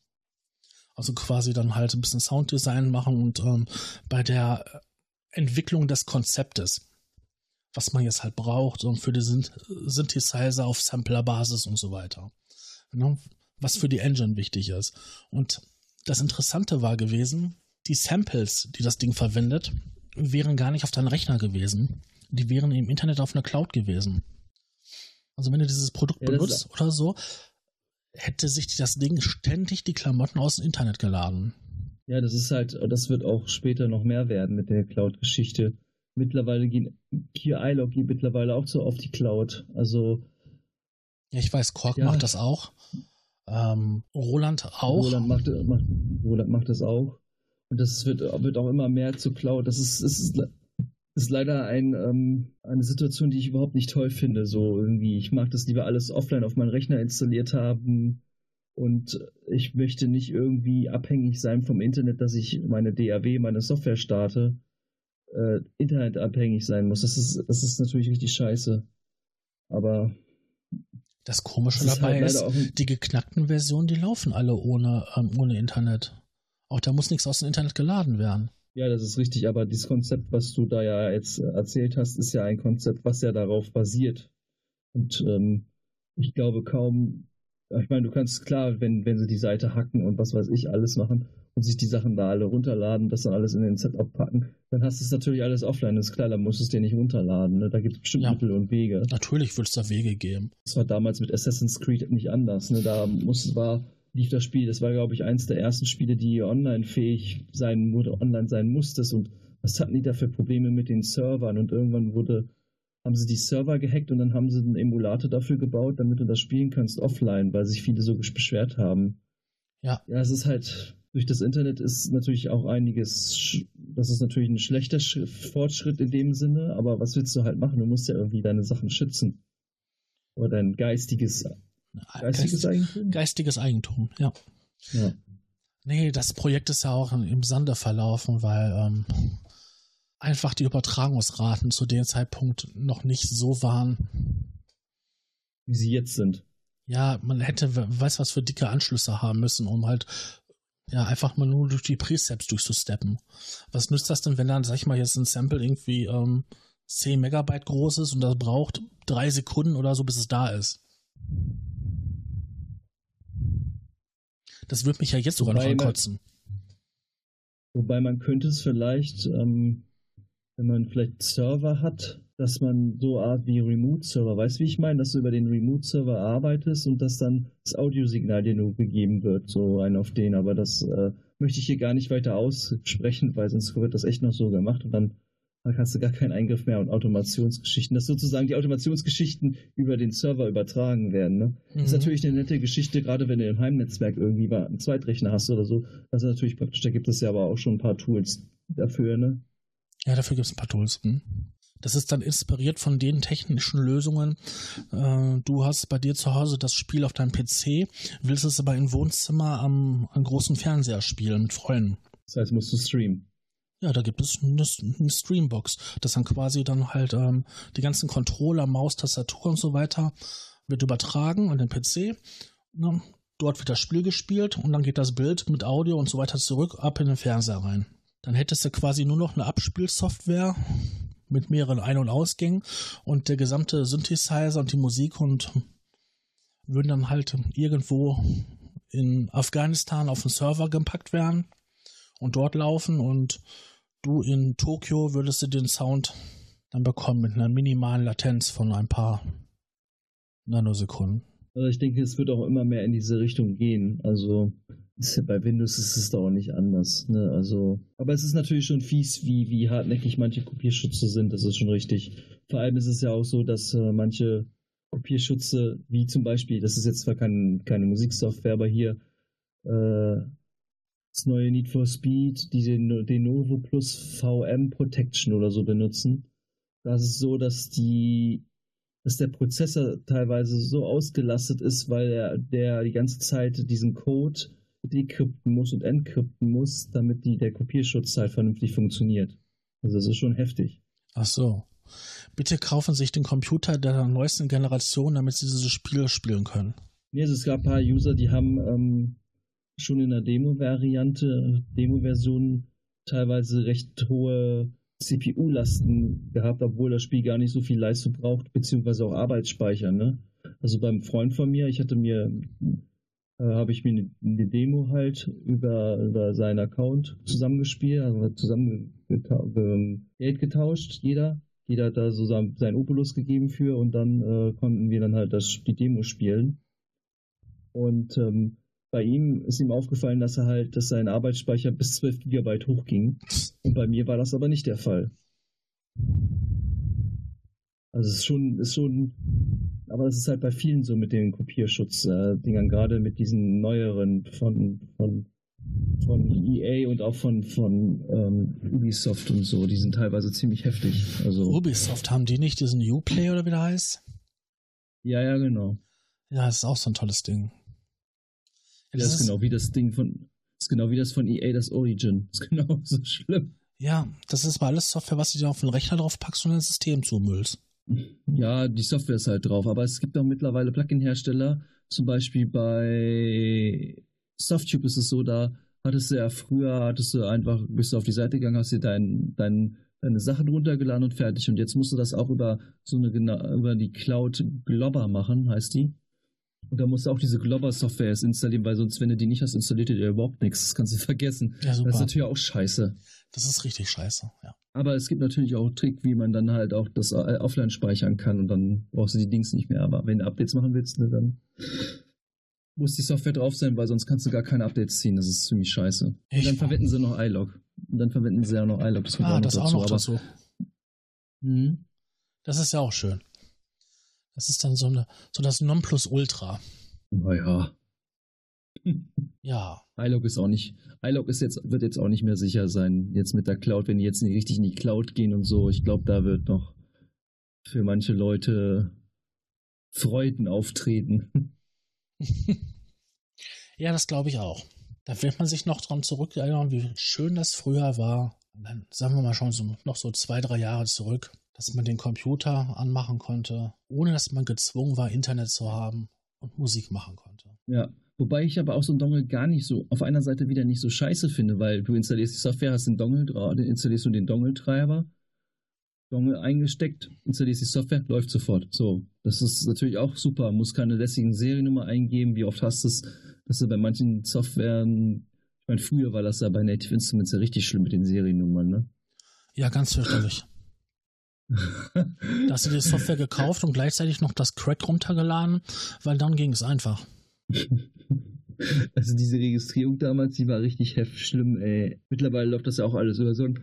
Also quasi dann halt ein bisschen Sounddesign machen und ähm, bei der Entwicklung des Konzeptes, was man jetzt halt braucht und für die Synthesizer auf Sampler-Basis und so weiter. Ne? Was für die Engine wichtig ist. Und das Interessante war gewesen, die Samples, die das Ding verwendet, wären gar nicht auf deinem Rechner gewesen. Die wären im Internet auf einer Cloud gewesen. Also wenn du dieses Produkt ja, benutzt oder so, hätte sich das Ding ständig die Klamotten aus dem Internet geladen. Ja, das ist halt, das wird auch später noch mehr werden mit der Cloud-Geschichte. Mittlerweile gehen hier iLog geht mittlerweile auch so auf die Cloud. Also ja, ich weiß, Korg ja. macht das auch. Ähm, Roland auch. Roland macht, macht, Roland macht das auch. Und das wird, wird auch immer mehr zu Cloud. Das ist, ist, ist leider ein, ähm, eine Situation, die ich überhaupt nicht toll finde. So irgendwie, ich mag das lieber alles offline auf meinen Rechner installiert haben. Und ich möchte nicht irgendwie abhängig sein vom Internet, dass ich meine DAW, meine Software starte, äh, internetabhängig sein muss. Das ist, das ist natürlich richtig scheiße. Aber das Komische das dabei ist, halt ist die geknackten Versionen, die laufen alle ohne, ähm, ohne Internet. Auch da muss nichts aus dem Internet geladen werden. Ja, das ist richtig, aber dieses Konzept, was du da ja jetzt erzählt hast, ist ja ein Konzept, was ja darauf basiert. Und ähm, ich glaube kaum, ich meine, du kannst klar, wenn, wenn sie die Seite hacken und was weiß ich alles machen und sich die Sachen da alle runterladen, das dann alles in den Setup packen, dann hast du es natürlich alles offline, das ist klar, dann musst du es dir nicht runterladen. Ne? Da gibt es bestimmt ja, Mittel und Wege. Natürlich wird es da Wege geben. Das war damals mit Assassin's Creed nicht anders. Ne? Da muss, war lief das Spiel. Das war, glaube ich, eins der ersten Spiele, die online fähig sein wurde, online sein musste. Und was hatten die da für Probleme mit den Servern? Und irgendwann wurde, haben sie die Server gehackt und dann haben sie einen Emulator dafür gebaut, damit du das spielen kannst offline, weil sich viele so beschwert haben. Ja. Ja, es ist halt, durch das Internet ist natürlich auch einiges, das ist natürlich ein schlechter Fortschritt in dem Sinne, aber was willst du halt machen? Du musst ja irgendwie deine Sachen schützen. Oder dein geistiges Geistiges Eigentum? Geistiges Eigentum, ja. ja. Nee, das Projekt ist ja auch im Sande verlaufen, weil ähm, einfach die Übertragungsraten zu dem Zeitpunkt noch nicht so waren, wie sie jetzt sind. Ja, man hätte, weiß was für dicke Anschlüsse haben müssen, um halt ja einfach mal nur durch die Precepts durchzusteppen. Was nützt das denn, wenn dann, sag ich mal, jetzt ein Sample irgendwie ähm, 10 Megabyte groß ist und das braucht drei Sekunden oder so, bis es da ist? Das würde mich ja jetzt sogar wobei noch ankotzen. Man, wobei man könnte es vielleicht, ähm, wenn man vielleicht Server hat, dass man so Art wie Remote-Server, weißt du, wie ich meine, dass du über den Remote-Server arbeitest und dass dann das Audiosignal dir nur gegeben wird, so ein auf den, aber das äh, möchte ich hier gar nicht weiter aussprechen, weil sonst wird das echt noch so gemacht und dann da hast du gar keinen Eingriff mehr und Automationsgeschichten, dass sozusagen die Automationsgeschichten über den Server übertragen werden. Ne? Mhm. Das ist natürlich eine nette Geschichte, gerade wenn du im Heimnetzwerk irgendwie mal einen Zweitrechner hast oder so. Das ist natürlich praktisch, da gibt es ja aber auch schon ein paar Tools dafür, ne? Ja, dafür gibt es ein paar Tools. Hm. Das ist dann inspiriert von den technischen Lösungen. Äh, du hast bei dir zu Hause das Spiel auf deinem PC, willst es aber im Wohnzimmer am, am großen Fernseher spielen mit Freunden. Das heißt, musst du streamen. Ja, da gibt es eine, eine Streambox, das dann quasi dann halt ähm, die ganzen Controller, Maus, Tastatur und so weiter wird übertragen an den PC. Ne? Dort wird das Spiel gespielt und dann geht das Bild mit Audio und so weiter zurück ab in den Fernseher rein. Dann hättest du quasi nur noch eine Abspielsoftware mit mehreren Ein- und Ausgängen und der gesamte Synthesizer und die Musik und würden dann halt irgendwo in Afghanistan auf den Server gepackt werden und dort laufen und du in Tokio würdest du den Sound dann bekommen mit einer minimalen Latenz von ein paar Nanosekunden. Also ich denke, es wird auch immer mehr in diese Richtung gehen. Also bei Windows ist es da auch nicht anders. Ne? Also, aber es ist natürlich schon fies, wie, wie hartnäckig manche Kopierschütze sind. Das ist schon richtig. Vor allem ist es ja auch so, dass äh, manche Kopierschütze, wie zum Beispiel, das ist jetzt zwar kein, keine Musiksoftware, aber hier äh, das neue Need for Speed, die den Denovo Plus VM Protection oder so benutzen. Das ist so, dass die, dass der Prozessor teilweise so ausgelastet ist, weil er der die ganze Zeit diesen Code dekrypten muss und entkrypten muss, damit die, der Kopierschutz halt vernünftig funktioniert. Also das ist schon heftig. Ach so. Bitte kaufen sich den Computer der neuesten Generation, damit sie dieses Spiel spielen können. Nee, also es gab ein paar User, die haben ähm, schon in der Demo-Variante, Demo-Version teilweise recht hohe CPU-Lasten gehabt, obwohl das Spiel gar nicht so viel Leistung braucht, beziehungsweise auch Arbeitsspeicher. Ne? Also beim Freund von mir, ich hatte mir, äh, habe ich mir eine, Demo halt über, über seinen Account zusammengespielt, also zusammen geta Geld getauscht, jeder. Jeder hat da so sein, sein Opulus gegeben für und dann äh, konnten wir dann halt das, die Demo spielen. Und ähm, bei ihm ist ihm aufgefallen, dass er halt, dass sein Arbeitsspeicher bis 12 GB hochging. Und bei mir war das aber nicht der Fall. Also es ist schon, ist schon, aber es ist halt bei vielen so mit den Kopierschutz-Dingern, gerade mit diesen neueren von, von von EA und auch von, von ähm, Ubisoft und so. Die sind teilweise ziemlich heftig. Also, Ubisoft, haben die nicht diesen Uplay oder wie der heißt? ja, ja, genau. Ja, das ist auch so ein tolles Ding. Ja, Das, ist genau wie das Ding von, das ist genau wie das von EA, das Origin. Das ist genau so schlimm. Ja, das ist mal alles Software, was du dir auf den Rechner drauf packst und ein System zumüllst. Ja, die Software ist halt drauf, aber es gibt auch mittlerweile Plugin-Hersteller, zum Beispiel bei Softube ist es so, da hattest du ja früher, hattest du einfach, bist du auf die Seite gegangen, hast dir dein, dein, deine Sachen runtergeladen und fertig. Und jetzt musst du das auch über so eine über die Cloud Globber machen, heißt die. Und da musst du auch diese Globber-Software erst installieren, weil sonst, wenn du die nicht hast, installiert dir überhaupt nichts. Das kannst du vergessen. Ja, super. Das ist natürlich auch scheiße. Das ist richtig scheiße, ja. Aber es gibt natürlich auch einen Trick, wie man dann halt auch das äh, offline speichern kann und dann brauchst du die Dings nicht mehr. Aber wenn du Updates machen willst, ne, dann muss die Software drauf sein, weil sonst kannst du gar keine Updates ziehen. Das ist ziemlich scheiße. Und Ich- dann verwenden sie noch iLog. Und dann verwenden sie ja noch iLog. Das kommt Ah, auch noch das dazu. auch noch dazu. Mhm. Das ist ja auch schön. Das ist dann so, eine, so das Nonplusultra. Naja. Ja, iLog ist auch nicht, iLog ist jetzt, wird jetzt auch nicht mehr sicher sein. Jetzt mit der Cloud, wenn die jetzt nicht richtig in die Cloud gehen und so. Ich glaube, da wird noch für manche Leute Freuden auftreten. ja, das glaube ich auch. Da wird man sich noch dran zurückerinnern, wie schön das früher war. Dann sagen wir mal schon so, noch so zwei, drei Jahre zurück, dass man den Computer anmachen konnte, ohne dass man gezwungen war, Internet zu haben und Musik machen konnte. Ja, wobei ich aber auch so einen Dongle gar nicht so, auf einer Seite wieder nicht so scheiße finde, weil du installierst die Software, hast den Dongle drauf, dann installierst du den Dongle-Treiber, Dongle eingesteckt, installierst die Software, läuft sofort. So, das ist natürlich auch super, muss keine lästigen Seriennummer eingeben, wie oft hast du es, dass du bei manchen Softwaren, ich meine, früher war das ja bei Native Instruments ja richtig schlimm mit den Seriennummern, ne? Ja, ganz fürchterlich. Da hast du die Software gekauft und gleichzeitig noch das Crack runtergeladen, weil dann ging es einfach. Also diese Registrierung damals, die war richtig heftig schlimm, ey. Mittlerweile läuft das ja auch alles über so einen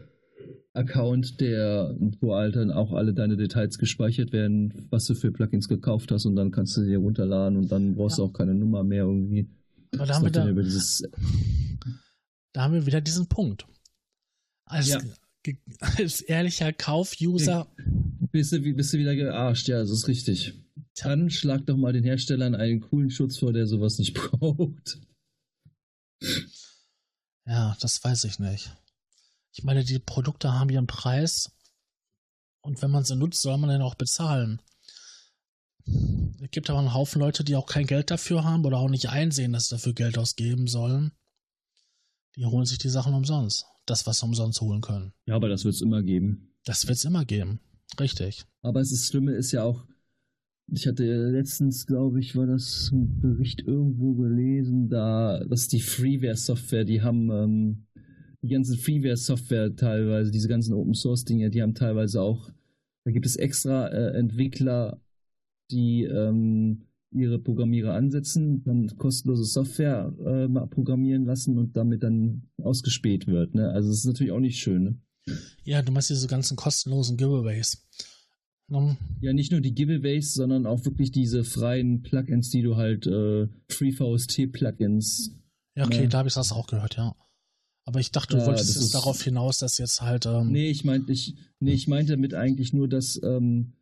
Account, der, wo halt dann auch alle deine Details gespeichert werden, was du für Plugins gekauft hast und dann kannst du die runterladen und dann brauchst Ja. du auch keine Nummer mehr irgendwie. Aber da haben, wir da, da haben wir wieder diesen Punkt. Als, Ja. als ehrlicher Kauf-User, bist du, bist du wieder gearscht, ja, das ist richtig. Dann schlag doch mal den Herstellern einen coolen Schutz vor, der sowas nicht braucht. ja, das weiß ich nicht. Ich meine, die Produkte haben ihren Preis und wenn man sie nutzt, soll man den auch bezahlen. Es gibt aber einen Haufen Leute, die auch kein Geld dafür haben oder auch nicht einsehen, dass sie dafür Geld ausgeben sollen. Die holen sich die Sachen umsonst. Das, was sie umsonst holen können. Ja, aber das wird es immer geben. Das wird es immer geben. Richtig. Aber es ist Schlimme ist ja auch, ich hatte letztens, glaube ich, war das ein Bericht irgendwo gelesen, da, dass die Freeware-Software, die haben ähm, die ganzen Freeware-Software teilweise, diese ganzen Open-Source-Dinge, die haben teilweise auch, da gibt es extra äh, Entwickler, die ähm, ihre Programmierer ansetzen, dann kostenlose Software äh, programmieren lassen und damit dann ausgespäht wird. Ne? Also es ist natürlich auch nicht schön. Ne? Ja, du meinst diese ganzen kostenlosen Giveaways. Um, Ja, nicht nur die Giveaways, sondern auch wirklich diese freien Plugins, die du halt, äh, FreeVST-Plugins. ja, okay, Ja. da habe ich das auch gehört, ja. Aber ich dachte, du Ja, wolltest ist- darauf hinaus, dass jetzt halt. Ähm, Nee, ich meinte, ich, nee, ich meinte damit eigentlich nur, dass ähm,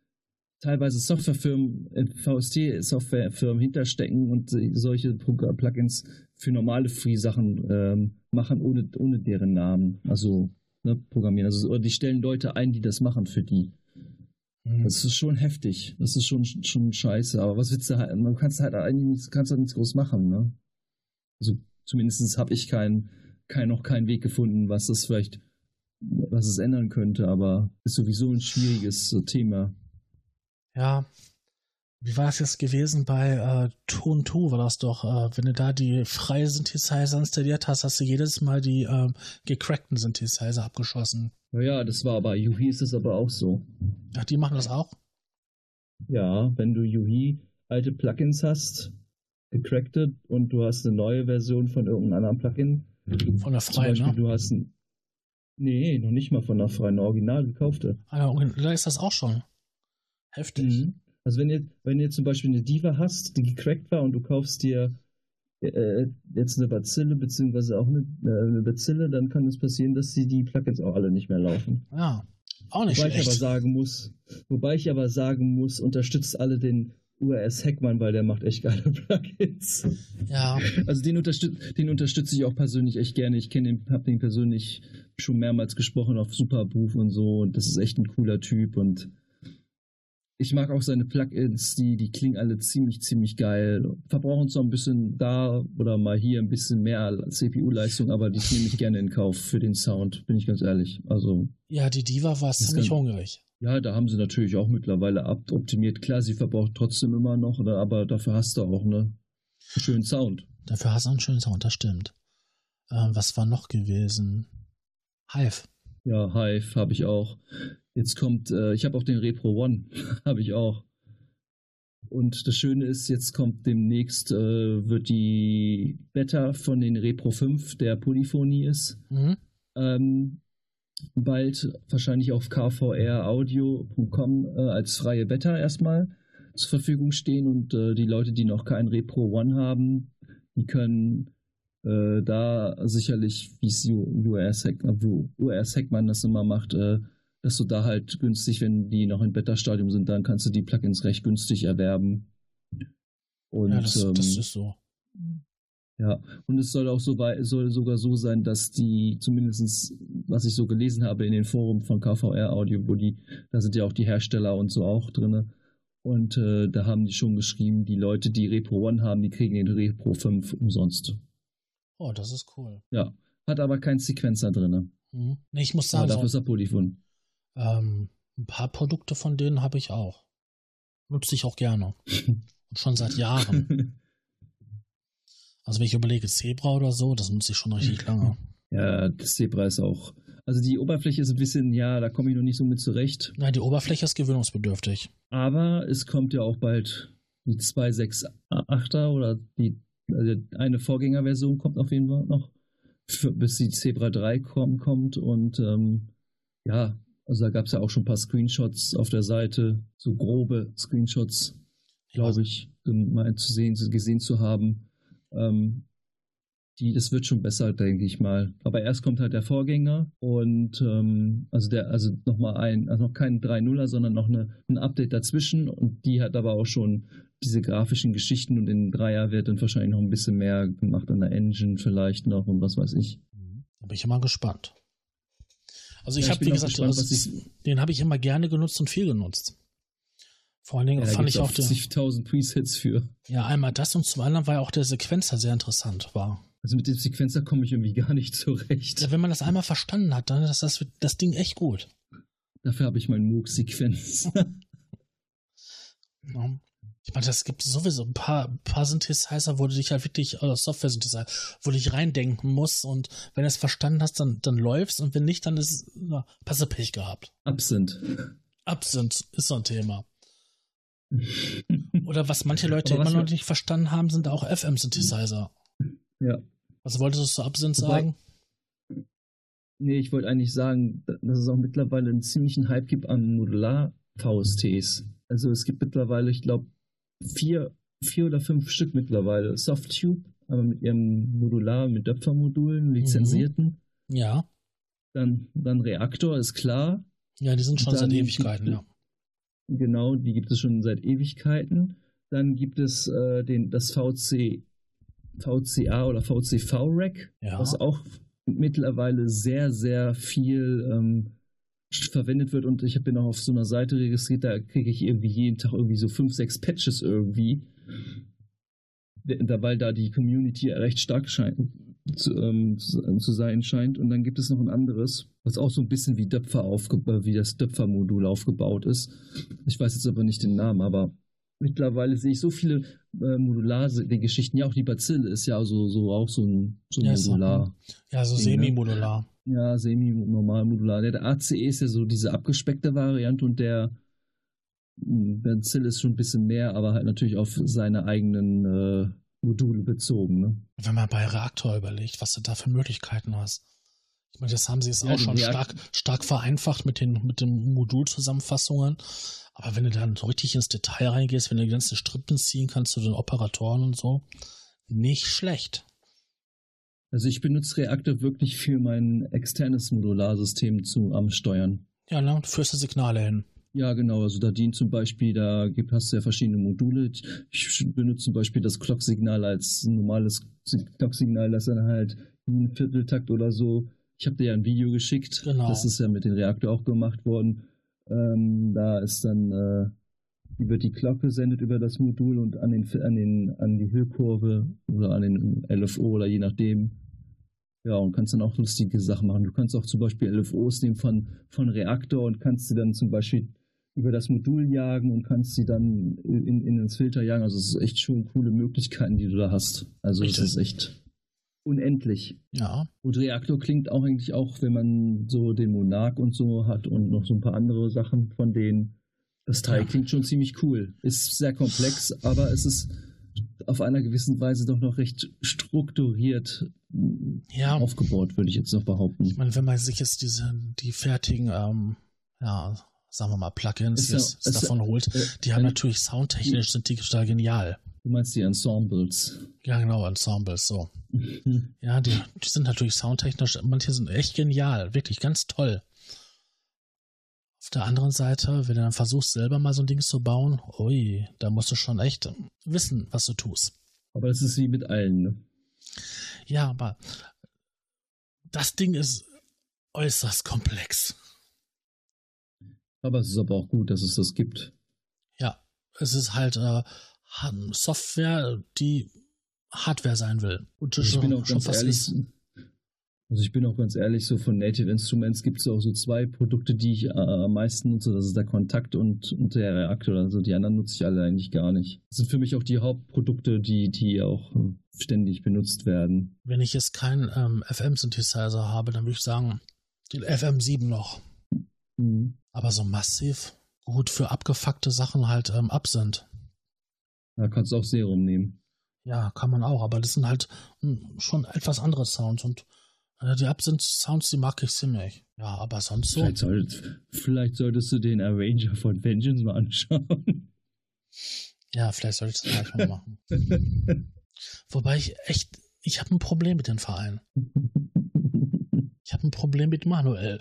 teilweise Softwarefirmen, äh, VST-Softwarefirmen hinterstecken und solche Plugins für normale Free-Sachen ähm, machen, ohne, ohne deren Namen. Also ne, programmieren. Also, oder die stellen Leute ein, die das machen für die. hm, Das ist schon heftig. Das ist schon, schon scheiße. Aber was willst du halt, man kannst halt eigentlich nichts, kannst halt nichts groß machen, ne? Also zumindest habe ich kein, kein, noch keinen Weg gefunden, was das vielleicht, was es ändern könnte, aber ist sowieso ein schwieriges äh, Thema. Ja. Wie war es jetzt gewesen bei äh, Tone 2? War das doch, äh, wenn du da die freie Synthesizer installiert hast, hast du jedes Mal die ähm, gecrackten Synthesizer abgeschossen. Naja, das war bei Yuhi ist es aber auch so. Ach, die machen das auch? Ja, wenn du Yuhi alte Plugins hast, gecrackte und du hast eine neue Version von irgendeinem anderen Plugin, Von der zum freien, Beispiel ne? du hast ein, nee, noch nicht mal von der freien Original gekaufte. Ah, ja, da ist das auch schon. Heftig. Mhm. Also wenn ihr, wenn ihr zum Beispiel eine Diva hast, die gecrackt war und du kaufst dir äh, jetzt eine Bazille, beziehungsweise auch eine, äh, eine Bazille, dann kann es passieren, dass sie die Plugins auch alle nicht mehr laufen. Ja, auch nicht wobei schlecht. ich aber sagen muss, wobei ich aber sagen muss, unterstützt alle den URS Hackman, weil der macht echt geile Plugins. Ja, Also den, unterstüt den unterstütze ich auch persönlich echt gerne. Ich kenne den, habe den persönlich schon mehrmals gesprochen auf Superbooth und so und das ist echt ein cooler Typ und ich mag auch seine Plugins, die, die klingen alle ziemlich, ziemlich geil. Verbrauchen zwar ein bisschen da oder mal hier ein bisschen mehr CPU-Leistung, aber die nehme ich gerne in Kauf für den Sound, bin ich ganz ehrlich. Also ja, die Diva war ziemlich hungrig. ja, da haben sie natürlich auch mittlerweile optimiert. Klar, sie verbraucht trotzdem immer noch, oder, aber dafür hast du auch ne, einen schönen Sound. Dafür hast du einen schönen Sound, das stimmt. Ähm, was war noch gewesen? Hive. Ja, Hive habe ich auch. Jetzt kommt, äh, ich habe auch den Repro One, habe ich auch. Und das Schöne ist, jetzt kommt demnächst, äh, wird die Beta von den Repro 5, der Polyphonie ist, Mhm. ähm, bald wahrscheinlich auf kvraudio.com äh, als freie Beta erstmal zur Verfügung stehen und äh, die Leute, die noch kein Repro One haben, die können äh, da sicherlich, wie es US, Hack, äh, das immer macht, äh, dass du da halt günstig, wenn die noch im Beta-Stadium sind, dann kannst du die Plugins recht günstig erwerben. Und ja, das, ähm, das ist so. ja, und es soll auch so wei- soll sogar so sein, dass die, zumindestens was ich so gelesen habe in den Foren von KVR Audio, wo die, da sind ja auch die Hersteller und so auch drin. Und äh, da haben die schon geschrieben, die Leute, die Repro One haben, die kriegen den Repro 5 umsonst. Oh, das ist cool. Ja, hat aber keinen Sequencer drin. Mhm. Nee, ich muss Aber sagen, dafür ist er Polyphon. Ähm, ein paar Produkte von denen habe ich auch. Nutze ich auch gerne. Und schon seit Jahren. Also wenn ich überlege, Zebra oder so, das nutze ich schon richtig lange. ja, das Zebra ist auch. Also die Oberfläche ist ein bisschen, ja, da komme ich noch nicht so mit zurecht. Nein, die Oberfläche ist gewöhnungsbedürftig. Aber es kommt ja auch bald die 268er oder die also eine Vorgängerversion kommt auf jeden Fall noch, für, bis die Zebra 3 kommt, kommt und ähm, ja, also da gab es ja auch schon ein paar Screenshots auf der Seite, so grobe Screenshots, glaube ich, mal zu sehen, gesehen zu haben. Ähm, die, das wird schon besser, denke ich mal. Aber erst kommt halt der Vorgänger und ähm, also der, also nochmal ein, also noch kein 3.0er, sondern noch eine, ein Update dazwischen und die hat aber auch schon diese grafischen Geschichten und in Dreier wird dann wahrscheinlich noch ein bisschen mehr gemacht an der Engine vielleicht noch und was weiß ich. Da bin ich immer gespannt. Also ich Ja, habe, wie gesagt, gespannt, was ich- den habe ich immer gerne genutzt und viel genutzt. Vor allen Dingen Ja, fand ich auch den, 50.000 Presets für. ja einmal das und zum anderen, weil auch der Sequenzer sehr interessant war. Also mit dem Sequencer komme ich irgendwie gar nicht zurecht. Ja, wenn man das einmal verstanden hat, dann ist das, das Ding echt gut. Dafür habe ich meinen Moog-Sequenz. Ja. Ich meine, es gibt sowieso ein paar, paar Synthesizer, wo du dich halt wirklich, oder Software-Synthesizer, wo du dich reindenken musst und wenn du es verstanden hast, dann, dann läufst und wenn nicht, dann ist, na, du Pech gehabt. Absent. Absent ist so ein Thema. Oder was manche Leute was immer noch nicht verstanden haben, sind auch FM-Synthesizer. Ja. Was wolltest du zu Wobei- sagen? Nee, ich wollte eigentlich sagen, dass es auch mittlerweile einen ziemlichen Hype gibt an Modular-VSTs. Also es gibt mittlerweile, ich glaube, vier, vier oder fünf Stück mittlerweile. Softtube, aber mit ihrem Modular, mit Döpfer-Modulen, lizenzierten. Ja. Dann, dann Reaktor, ist klar. Ja, die sind schon Dann seit gibt- Ewigkeiten, ja. Genau, die gibt es schon seit Ewigkeiten. Dann gibt es äh, den, das VC, VCA oder VCV-Rack, Ja. was auch mittlerweile sehr, sehr viel ähm, verwendet wird. Und ich bin auch auf so einer Seite registriert, da kriege ich irgendwie jeden Tag irgendwie so fünf, sechs Patches irgendwie. Weil da die Community recht stark scheint, zu, ähm, zu, zu sein scheint. Und dann gibt es noch ein anderes, was auch so ein bisschen wie Döpfer aufgebaut, wie das Döpfer-Modul aufgebaut ist. Ich weiß jetzt aber nicht den Namen, aber mittlerweile sehe ich so viele äh, Modular, die Geschichten, ja auch die Bazille ist ja so, so auch so ein, so Ja, Modular. Ja, so ne? semi-modular. Ja, semi-normal modular. Der, ACE ist ja so diese abgespeckte Variante und der mh, Benzil ist schon ein bisschen mehr, aber halt natürlich auf seine eigenen äh, Module bezogen. Ne? Wenn man bei Reaktor überlegt, was du da für Möglichkeiten hast. Ich meine, das haben sie jetzt Ja, auch schon stark, stark vereinfacht mit den, mit den Modulzusammenfassungen. Aber wenn du dann so richtig ins Detail reingehst, wenn du die ganzen Strippen ziehen kannst zu den Operatoren und so, nicht schlecht. Also ich benutze Reaktor wirklich für mein externes Modularsystem zu am Steuern. Ja, dann führst du Signale hin. Ja, genau. Also da dient zum Beispiel, da gibt, hast du ja verschiedene Module. Ich benutze zum Beispiel das Clock-Signal als normales Clock-Signal, das dann halt einen Vierteltakt oder so. Ich habe dir ja ein Video geschickt. Genau. Das ist ja mit dem Reaktor auch gemacht worden. Ähm, da ist dann äh, wird die Clock gesendet über das Modul und an den an den an die Hüllkurve oder an den LFO oder je nachdem. Ja, und kannst dann auch lustige Sachen machen. Du kannst auch zum Beispiel LFOs nehmen von, von Reaktor und kannst sie dann zum Beispiel über das Modul jagen und kannst sie dann in, in ins Filter jagen. Also es ist echt schon coole Möglichkeiten, die du da hast. Also es ist echt unendlich. Ja. Und Reaktor klingt auch eigentlich auch, wenn man so den Monarch und so hat und noch so ein paar andere Sachen von denen. Das Teil Ja. klingt schon ziemlich cool. Ist sehr komplex, aber es ist auf einer gewissen Weise doch noch recht strukturiert Ja. aufgebaut, würde ich jetzt noch behaupten. Ich meine, wenn man sich jetzt diese, die fertigen, ähm, ja, sagen wir mal, Plugins Ist jetzt, ist davon holt, Äh, die haben ein- natürlich soundtechnisch sind die total genial. Du meinst die Ensembles? Ja, genau, Ensembles, so. Ja, die, die sind natürlich soundtechnisch, manche sind echt genial, wirklich ganz toll. Auf der anderen Seite, wenn du dann versuchst, selber mal so ein Ding zu bauen, ui, da musst du schon echt wissen, was du tust. Aber das ist wie mit allen. Ne? Ja, aber das Ding ist äußerst komplex. Aber es ist aber auch gut, dass es das gibt. Ja, es ist halt äh, Software, die Hardware sein will. Und ich schon, bin auch schon ganz fast ehrlich. ist. Also ich bin auch ganz ehrlich, so von Native Instruments gibt es auch so zwei Produkte, die ich äh, am meisten nutze. Das ist der Kontakt und, und der Reaktor. Also die anderen nutze ich alle eigentlich gar nicht. Das sind für mich auch die Hauptprodukte, die, die auch äh, ständig benutzt werden. Wenn ich jetzt keinen ähm, FM-Synthesizer habe, dann würde ich sagen, den FM7 noch. Mhm. Aber so massiv gut für abgefuckte Sachen halt ähm, Absent. Da kannst du auch Serum nehmen. Ja, kann man auch, aber das sind halt hm, schon etwas andere Sounds und die Absent-Sounds, die mag ich ziemlich. Ja, aber sonst so. Vielleicht, solltest, vielleicht solltest du den Arranger von Vengeance mal anschauen. Ja, vielleicht sollte ich das gleich mal machen. Wobei ich echt, ich habe ein Problem mit dem Verein. Ich habe ein Problem mit Manuel.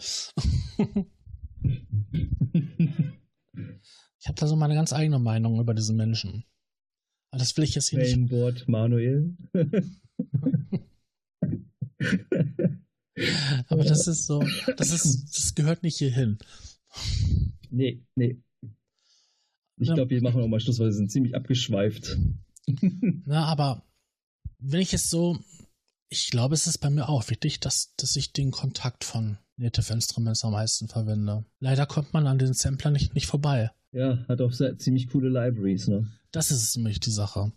Ich habe da so meine ganz eigene Meinung über diesen Menschen. Aber das will ich jetzt hier nicht. Mainboard Manuel. Aber das ist so, das ist, das gehört nicht hier hin. Nee, nee. Ich Ja. glaube, wir machen auch mal Schluss, weil wir sind ziemlich abgeschweift. Na, aber wenn ich es so, ich glaube, es ist bei mir auch wichtig, dass, dass ich den Kontakt von Native Instruments am meisten verwende. Leider kommt man an den Sampler nicht, nicht vorbei. Ja, hat auch sehr, ziemlich coole Libraries, ne? Das ist nämlich die Sache.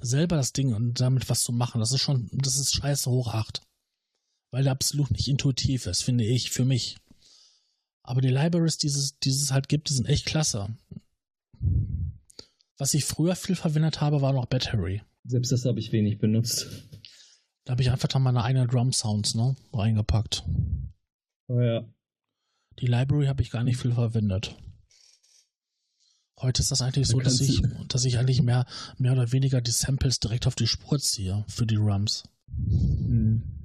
Selber das Ding und damit was zu machen, das ist schon, das ist scheiße hoch acht. Weil der absolut nicht intuitiv ist, finde ich, für mich. Aber die Libraries, die es, halt gibt, die sind echt klasse. Was ich früher viel verwendet habe, war noch Battery. Selbst das habe ich wenig benutzt. Da habe ich einfach dann meine eigenen Drum Sounds, ne, reingepackt. Oh ja. Die Library habe ich gar nicht viel verwendet. Heute ist das eigentlich Da so, dass kannst ich, dass ich eigentlich mehr, mehr oder weniger die Samples direkt auf die Spur ziehe für die Drums. Mhm.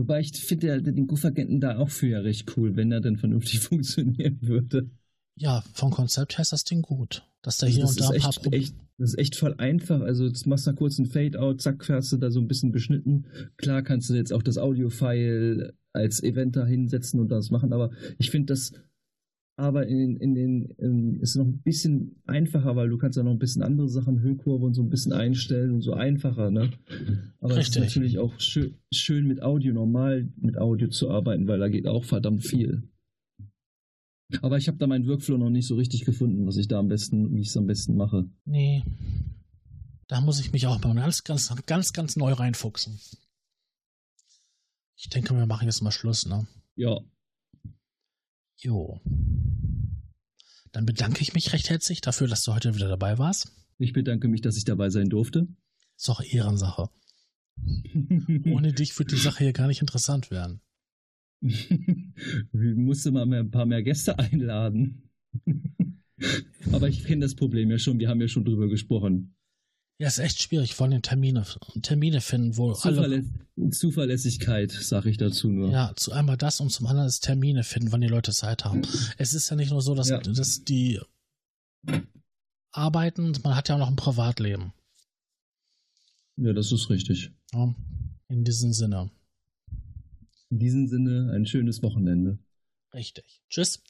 Wobei ich finde ja den Groove-Agenten da auch für ja recht cool, wenn er denn vernünftig funktionieren würde. Ja, vom Konzept her ist das Ding gut. Dass da Also hier das, und da ein paar echt, echt, das ist echt voll einfach. Also jetzt machst du da kurz einen Fade-Out, zack, fährst du da so ein bisschen beschnitten. Klar kannst du jetzt auch das Audio-File als Event da hinsetzen und das machen, aber ich finde das aber in, in den in, ist noch ein bisschen einfacher, weil du kannst ja noch ein bisschen andere Sachen, Höhenkurve und so ein bisschen einstellen und so einfacher, ne? Aber es ist natürlich auch schön, schön mit Audio, normal mit Audio zu arbeiten, weil da geht auch verdammt viel. Aber ich habe da meinen Workflow noch nicht so richtig gefunden, was ich da am besten, wie ich es am besten mache. Nee. Da muss ich mich auch mal ganz, ganz, ganz, ganz neu reinfuchsen. Ich denke, wir machen jetzt mal Schluss, ne? Ja, Jo. Dann bedanke ich mich recht herzlich dafür, dass du heute wieder dabei warst. ich bedanke mich, dass ich dabei sein durfte. Ist doch Ehrensache. Ohne dich wird die Sache hier gar nicht interessant werden. Ich musste mal mehr, ein paar mehr Gäste einladen. Aber ich kenne das Problem ja schon, wir haben ja schon drüber gesprochen. Ja, ist echt schwierig, vor allem Termine, Termine finden, wo Zuverlä alle. Zuverlässigkeit, sage ich dazu nur. Ja, zu einmal das und zum anderen ist Termine finden, wann die Leute Zeit haben. Es ist ja nicht nur so, dass, ja. dass die arbeiten, man hat ja auch noch ein Privatleben. Ja, das ist richtig. Ja, in diesem Sinne. In diesem Sinne ein schönes Wochenende. Richtig. Tschüss.